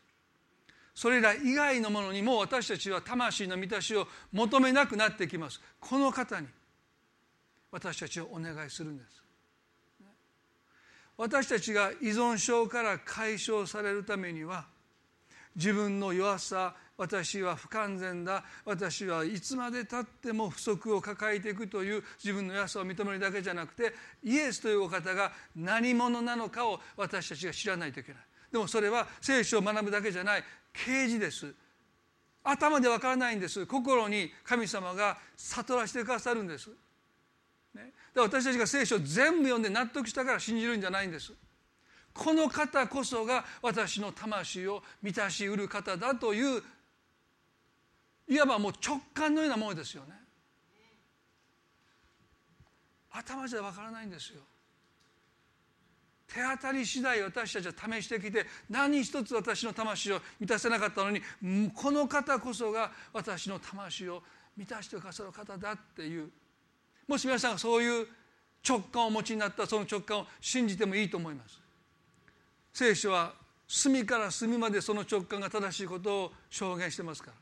S1: それら以外のものにも私たちは魂の満たしを求めなくなってきます。この方に私たちをお願いするんです。私たちが依存症から解消されるためには自分の弱さ私は不完全だ私はいつまでたっても不足を抱えていくという自分の弱さを認めるだけじゃなくてイエスというお方が何者なのかを私たちが知らないといけない。でもそれは聖書を学ぶだけじゃない。啓示です。頭でわからないんです。心に神様が悟らせてくださるんです。ね、で私たちが聖書を全部読んで納得したから信じるんじゃないんです。この方こそが私の魂を満たしうる方だといういわばもう直感のようなものですよね。頭じゃわからないんですよ。手当たり次第私たちは試してきて何一つ私の魂を満たせなかったのにこの方こそが私の魂を満たしてくださる方だっていうもし皆さんがそういう直感をお持ちになったその直感を信じてもいいと思います。聖書は隅から隅までその直感が正しいことを証言してますから、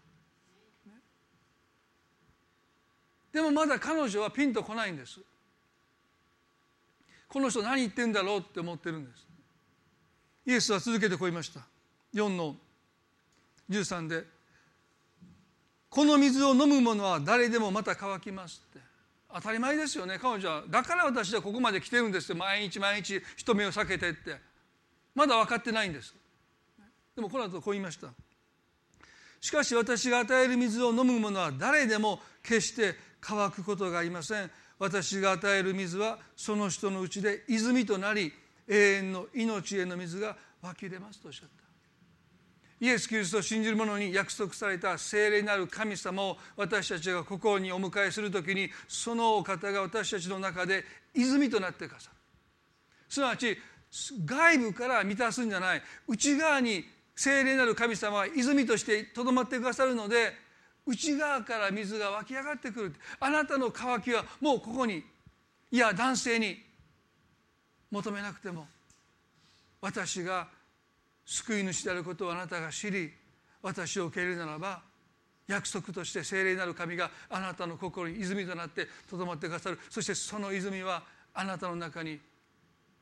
S1: でもまだ彼女はピンとこないんです。この人何言ってんだろうって思ってるんです。イエスは続けてこう言いました。4の13で「この水を飲む者は誰でもまた乾きます」って。当たり前ですよね。彼女はだから私はここまで来てるんですって。毎日毎日人目を避けてって。まだ分かってないんです。でもこの後こう言いました。しかし私が与える水を飲む者は誰でも決して乾くことがありません。私が与える水はその人のうちで泉となり永遠の命への水が湧き出ますとおっしゃった。イエス・キリストを信じる者に約束された聖霊なる神様を私たちが心にお迎えするときにそのお方が私たちの中で泉となってくださるすなわち外部から満たすんじゃない。内側に聖霊なる神様は泉としてとどまってくださるので内側から水が湧き上がってくるあなたの渇きはもうここにいや男性に求めなくても私が救い主であることをあなたが知り私を受け入れるならば約束として聖霊なる神があなたの心に泉となってとどまってくださるそしてその泉はあなたの中に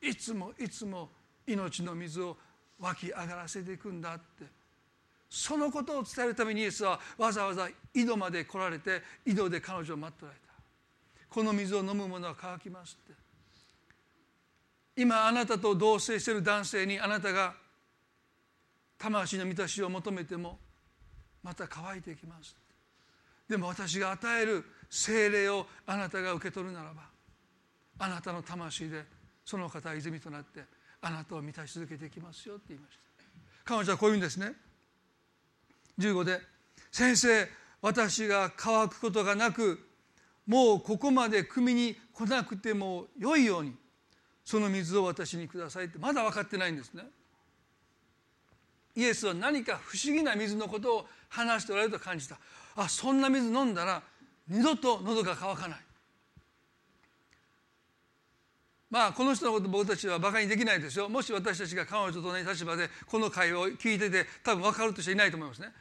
S1: いつもいつも命の水を湧き上がらせていくんだって。そのことを伝えるためにイエスはわざわざ井戸まで来られて井戸で彼女を待っておられた。この水を飲む者は乾きますって。今あなたと同棲している男性にあなたが魂の満たしを求めてもまた乾いていきますでも私が与える精霊をあなたが受け取るならばあなたの魂でその方は泉となってあなたを満たし続けていきますよって言いました。彼女はこういうんですね。15で「先生私が乾くことがなくもうここまで汲みに来なくてもよいようにその水を私にください」ってまだ分かってないんですね。イエスは何か不思議な水のことを話しておられると感じた。あそんな水飲んだら二度と喉が渇かない。まあこの人のこと僕たちはバカにできないですよ。もし私たちが彼女と同じ立場でこの会話を聞いてて多分分かるとしていないと思いますね。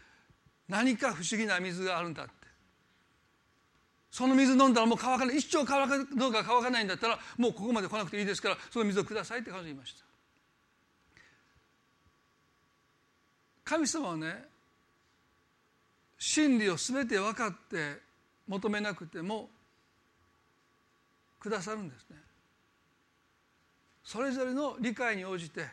S1: 何か不思議な水があるんだって。その水飲んだらもう乾かない。一生乾か喉が乾かないんだったらもうここまで来なくていいですからその水をくださいって彼女言いました。神様はね真理を全て分かって求めなくてもくださるんですね。それぞれの理解に応じて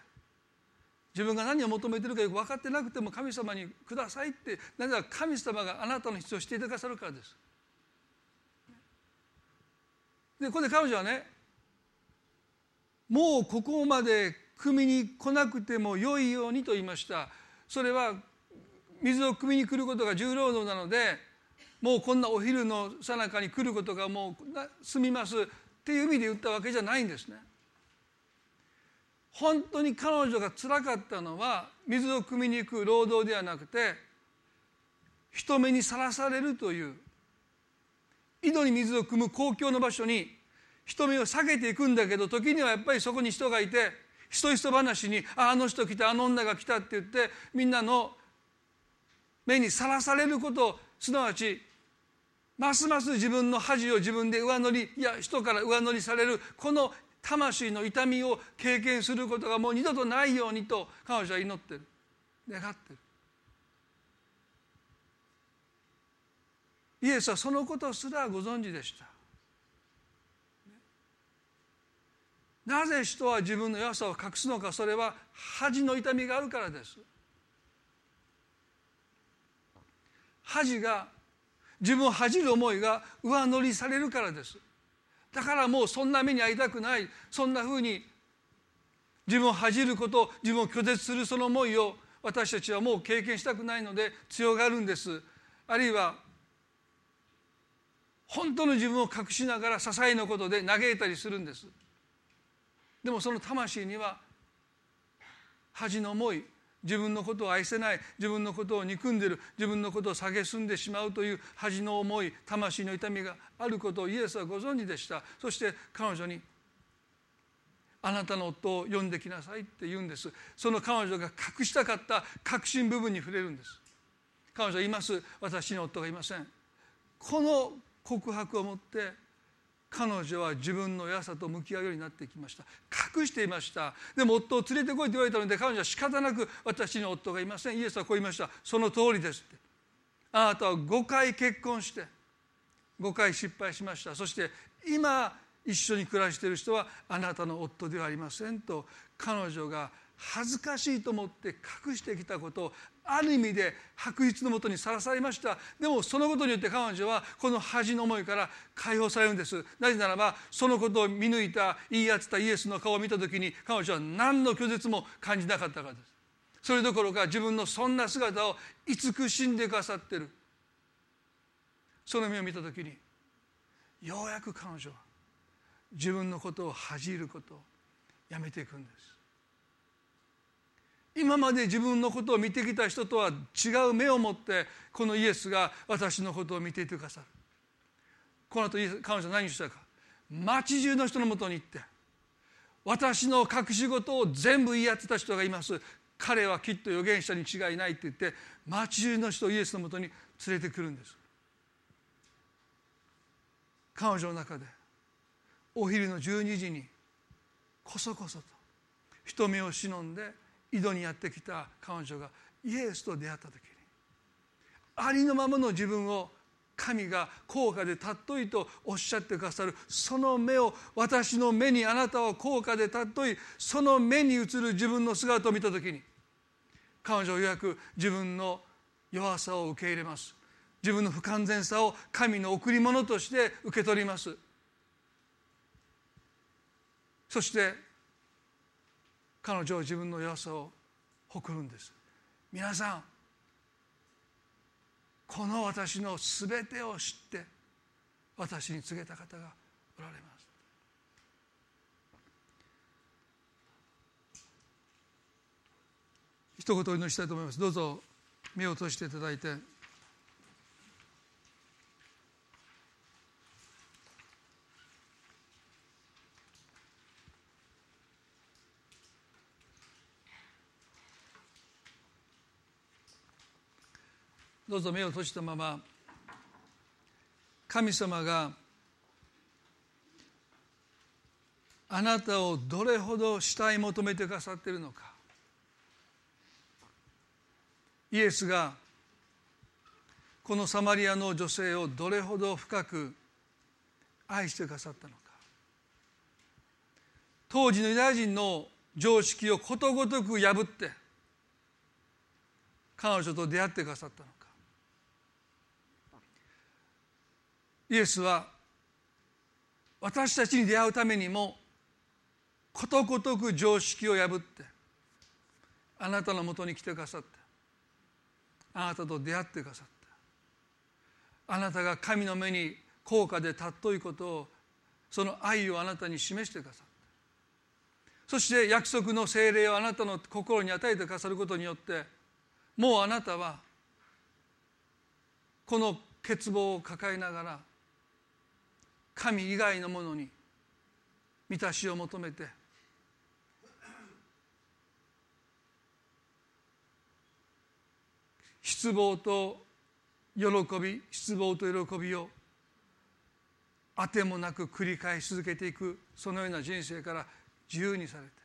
S1: 自分が何を求めてるかよく分かってなくても神様にくださいってなぜか神様があなたの必要をしていてくださるからですでここで彼女はねもうここまで汲みに来なくても良いようにと言いましたそれは水を汲みに来ることが重労働なのでもうこんなお昼のさなかに来ることがもう済みますっていう意味で言ったわけじゃないんですね。本当に彼女がつらかったのは水を汲みに行く労働ではなくて人目にさらされるという井戸に水を汲む公共の場所に人目を下げていくんだけど時にはやっぱりそこに人がいてひそひそ話に「あの人来たあの女が来た」って言ってみんなの目にさらされることすなわちますます自分の恥を自分で上乗りいや人から上乗りされるこの魂の痛みを経験することがもう二度とないようにと彼女は祈ってる。願ってる。イエスはそのことすらご存知でした。なぜ人は自分の弱さを隠すのかそれは恥の痛みがあるからです。恥が自分を恥じる思いが上乗りされるからです。だからもうそんな目に遭いたくない。そんなふうに自分を恥じること自分を拒絶するその思いを私たちはもう経験したくないので強がるんです。あるいは本当の自分を隠しながら些細なことで嘆いたりするんです。でもその魂には恥の思い自分のことを愛せない自分のことを憎んでる自分のことを蔑んでしまうという恥の思い魂の痛みがあることをイエスはご存知でした。そして彼女に「あなたの夫を呼んできなさい」って言うんです。その彼女が隠したかった核心部分に触れるんです。彼女は言います。私に夫がいません。この告白をもって彼女は自分の弱さと向き合うようになってきました。隠していました。でも夫を連れてこいと言われたので彼女は仕方なく私に夫がいません。イエスはこう言いました。その通りですって。あなたは5回結婚して5回失敗しました。そして今一緒に暮らしている人はあなたの夫ではありませんと彼女が恥ずかしいと思って隠してきたことをある意味で白日のもとにさらされました。でもそのことによって彼女はこの恥の思いから解放されるんです。なぜならばそのことを見抜いた言い当てたイエスの顔を見た時に彼女は何の拒絶も感じなかったからです。それどころか自分のそんな姿を慈しんでくださってる。その目を見た時にようやく彼女は自分のことを恥じることをやめていくんです。今まで自分のことを見てきた人とは違う目を持ってこのイエスが私のことを見ていてくださる。この後彼女は何をしたか。町中の人のもとに行って私の隠し事を全部言い当てた人がいます。彼はきっと預言者に違いないって言って町中の人をイエスのもとに連れてくるんです。彼女の中でお昼の12時にこそこそと人目を忍んで井戸にやってきた彼女がイエスと出会った時にありのままの自分を神が高価で尊いとおっしゃってくださるその目を私の目にあなたは高価で尊いその目に映る自分の姿を見た時に彼女はようやく自分の弱さを受け入れます。自分の不完全さを神の贈り物として受け取ります。そして彼女は自分の弱さを誇るんです。皆さんこの私の全てを知って私に告げた方がおられます。一言お祈りしたいと思います。どうぞ目を閉じていただいて。どうぞ目を閉じたまま神様があなたをどれほど慕い求めてくださっているのか。イエスがこのサマリアの女性をどれほど深く愛してくださったのか。当時のユダヤ人の常識をことごとく破って彼女と出会ってくださったのか。イエスは私たちに出会うためにもことごとく常識を破ってあなたのもとに来てくださったあなたと出会ってくださったあなたが神の目に高価で尊いことをその愛をあなたに示してくださったそして約束の精霊をあなたの心に与えてくださることによってもうあなたはこの欠乏を抱えながら神以外のものに満たしを求めて失望と喜び失望と喜びをあてもなく繰り返し続けていくそのような人生から自由にされて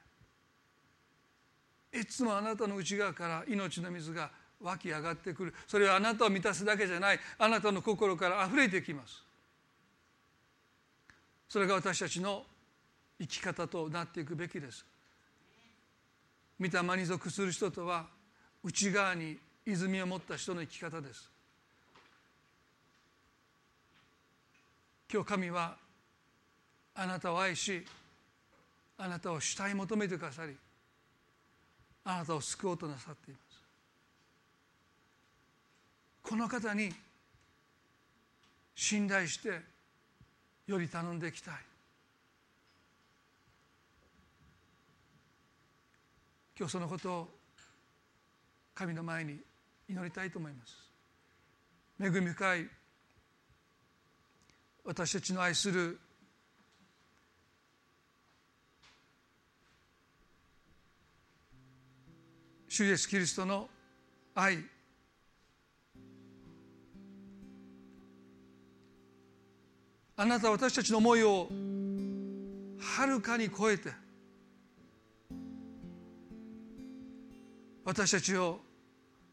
S1: いつもあなたの内側から命の水が湧き上がってくる。それはあなたを満たすだけじゃない。あなたの心から溢れてきます。それが私たちの生き方となっていくべきです。御霊に属する人とは内側に泉を持った人の生き方です。今日神はあなたを愛しあなたを主体求めてくださりあなたを救おうとなさっています。この方に信頼してより頼んでいきたい。今日そのことを神の前に祈りたいと思います。恵み深い私たちの愛する主イエスキリストの愛あなたは私たちの思いをはるかに超えて私たちを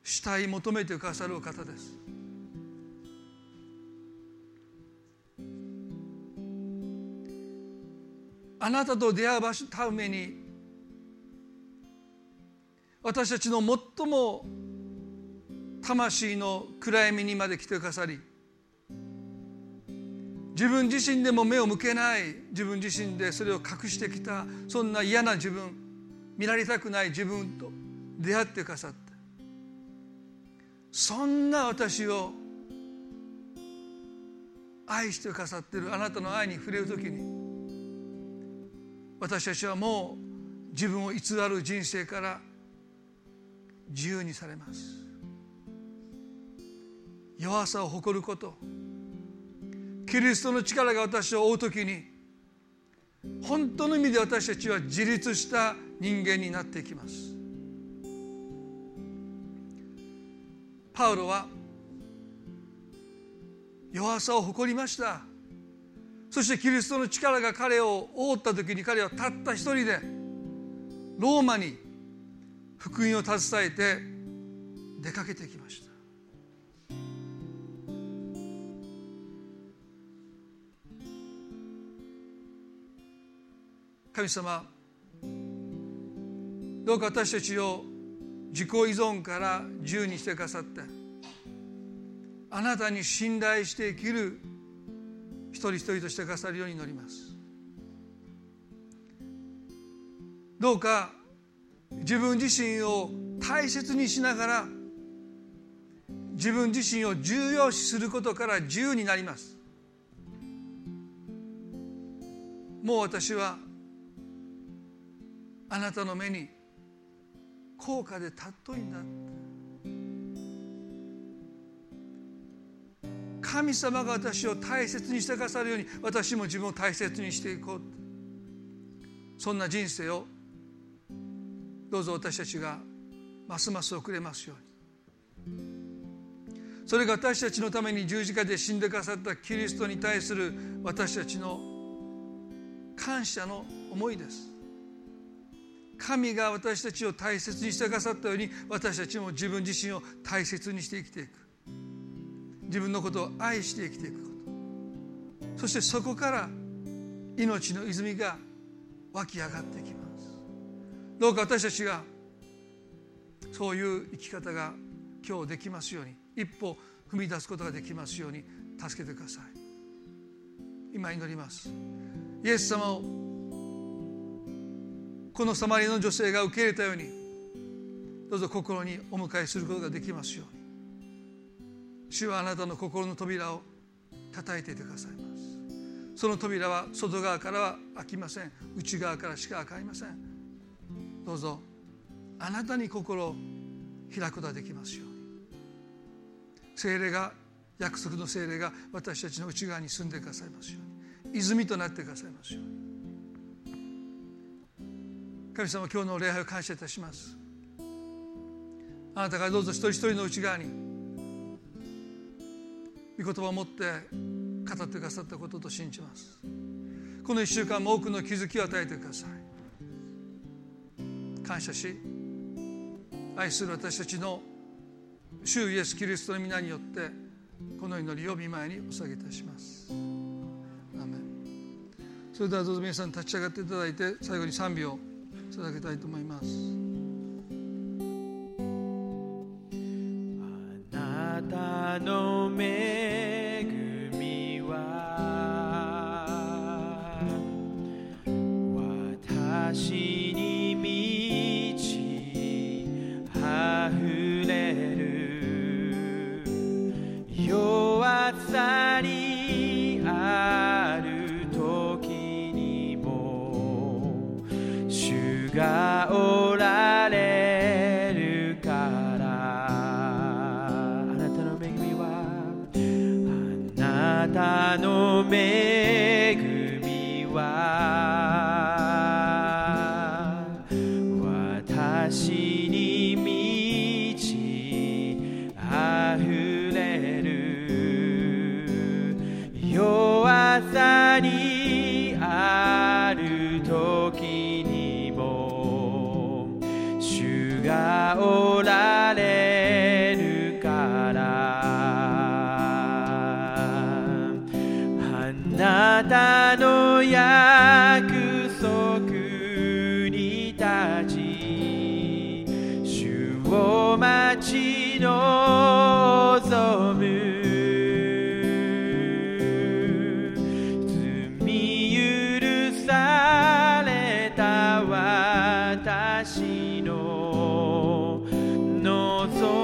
S1: 主体求めてくださるお方です。あなたと出会う場所ために私たちの最も魂の暗闇にまで来てくださり自分自身でも目を向けない。自分自身でそれを隠してきた。そんな嫌な自分。見られたくない自分と出会ってくださった。そんな私を愛してくださってる。あなたの愛に触れる時に。私たちはもう自分を偽る人生から。自由にされます。弱さを誇ること。キリストの力が私を追う時に本当の意味で私たちは自立した人間になっていきます。パウロは弱さを誇りました。そしてキリストの力が彼を覆った時に彼はたった一人でローマに福音を携えて出かけてきました。神様どうか私たちを自己依存から自由にしてくださってあなたに信頼して生きる一人一人としてくださるように祈ります。どうか自分自身を大切にしながら自分自身を重要視することから自由になります。もう私はあなたの目に高価で尊いんだ。神様が私を大切にしてくださるように私も自分を大切にしていこう。そんな人生をどうぞ私たちがますます送れますように。それが私たちのために十字架で死んでくださったキリストに対する私たちの感謝の思いです。神が私たちを大切にしてくださったように私たちも自分自身を大切にして生きていく。自分のことを愛して生きていくこと。そしてそこから命の泉が湧き上がってきます。どうか私たちがそういう生き方が今日できますように一歩踏み出すことができますように助けてください。今祈ります。イエス様をこのサマリの女性が受け入れたようにどうぞ心にお迎えすることができますように。主はあなたの心の扉を叩いていてくださいます。その扉は外側からは開きません。内側からしか開かりません。
S2: どうぞあなたに心を開くことができますように。精霊が約束の精霊が私たちの内側に住んでくださいますように。泉となってくださいますように。神様今日の礼拝を感謝いたします。あなたがどうぞ一人一人の内側に御言葉を持って語ってくださったことと信じます。この1週間も多くの気づきを与えてください。感謝し愛する私たちの主イエス・キリストの皆によってこの祈りを見前にお下げいたします。それではどうぞ皆さん立ち上がっていただいて最後に賛美をただきたいと思います。Lord's own.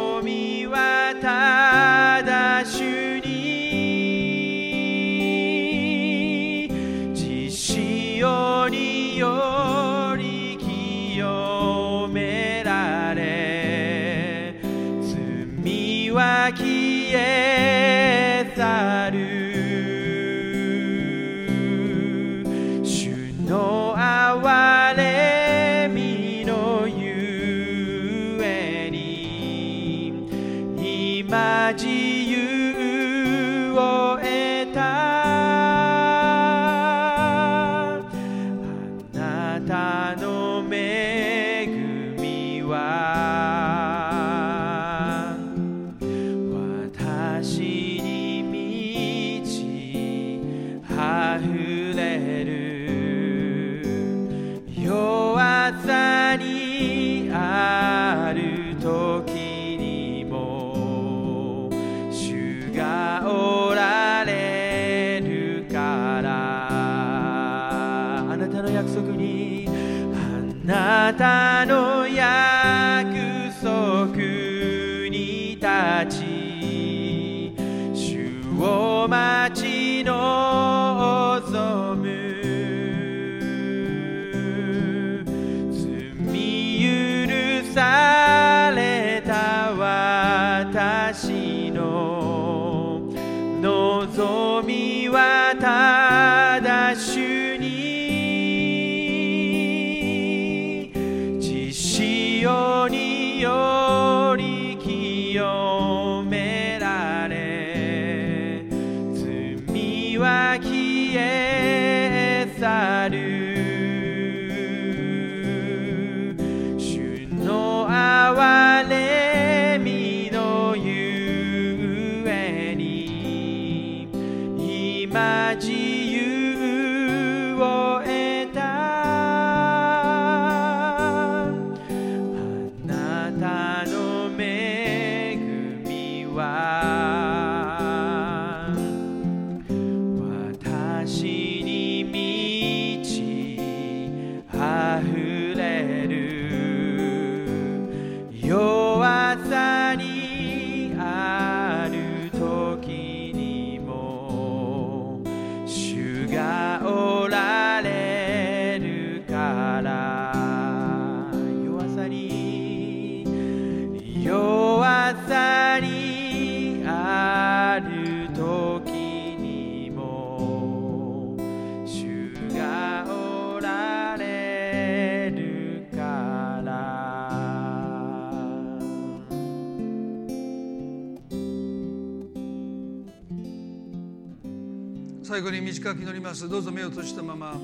S1: 最後に短く祈ります。どうぞ目を閉じたまま。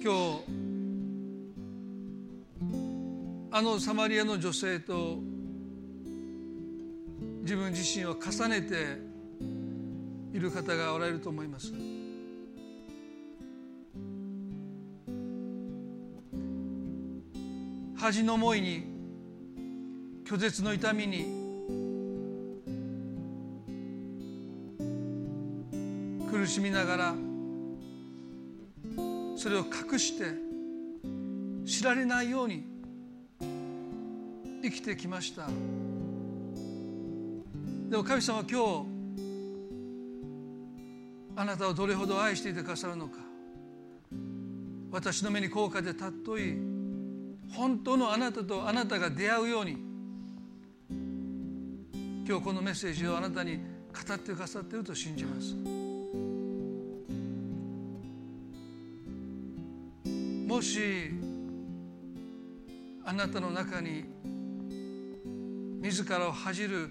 S1: 今日あのサマリアの女性と自分自身を重ねている方がおられると思います。恥の思いに拒絶の痛みにしみながらそれを隠して知られないように生きてきました。でも神様は今日あなたをどれほど愛していてくださるのか私の目に高価で尊い本当のあなたとあなたが出会うように今日このメッセージをあなたに語ってくださっていると信じます。もしあなたの中に自らを恥じる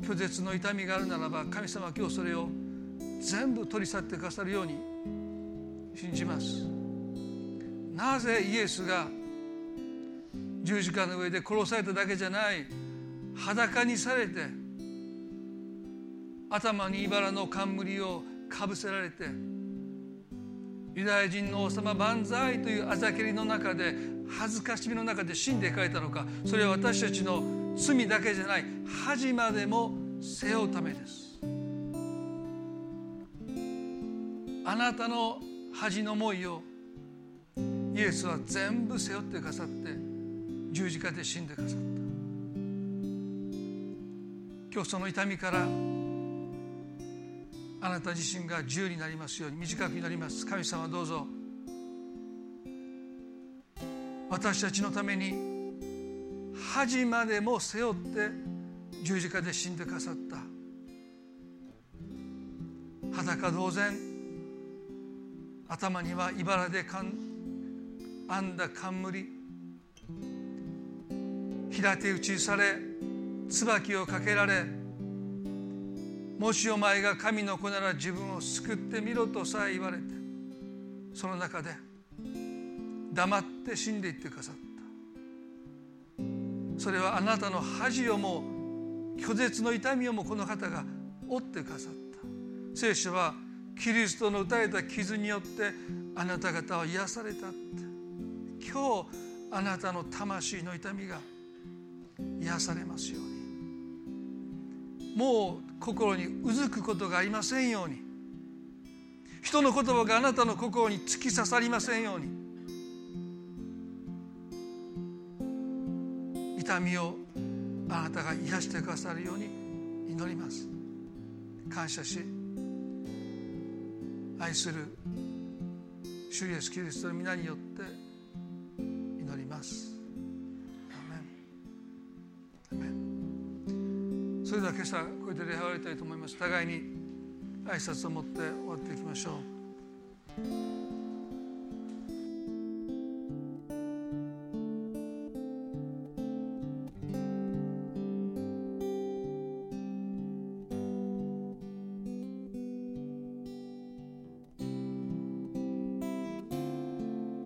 S1: 拒絶の痛みがあるならば神様は今日それを全部取り去ってくださるように信じます。なぜイエスが十字架の上で殺されただけじゃない裸にされて頭に茨の冠をかぶせられてユダヤ人の王様万歳というあざけりの中で恥ずかしみの中で死んで書いたのか。それは私たちの罪だけじゃない。恥までも背負うためです。あなたの恥の思いをイエスは全部背負ってくださって十字架で死んでくださった。今日その痛みからあなた自身が自由になりますように短くなります。神様どうぞ。私たちのために恥までも背負って十字架で死んでくださった。裸同然頭には茨でかん編んだ冠平手打ちされ椿をかけられもしお前が神の子なら自分を救ってみろとさえ言われてその中で黙って死んでいってくださった。それはあなたの恥をも拒絶の痛みをもこの方が負ってくださった。聖書はキリストの打たれた傷によってあなた方は癒されたって。今日あなたの魂の痛みが癒されますように。もう心にうずくことがありませんように。人の言葉があなたの心に突き刺さりませんように。痛みをあなたが癒してくださるように祈ります。感謝し愛する主イエスキリストの皆によって祈ります。アメン。それでは今朝これで礼拝終わりたいと思います。互いに挨拶を持って終わっていきましょう。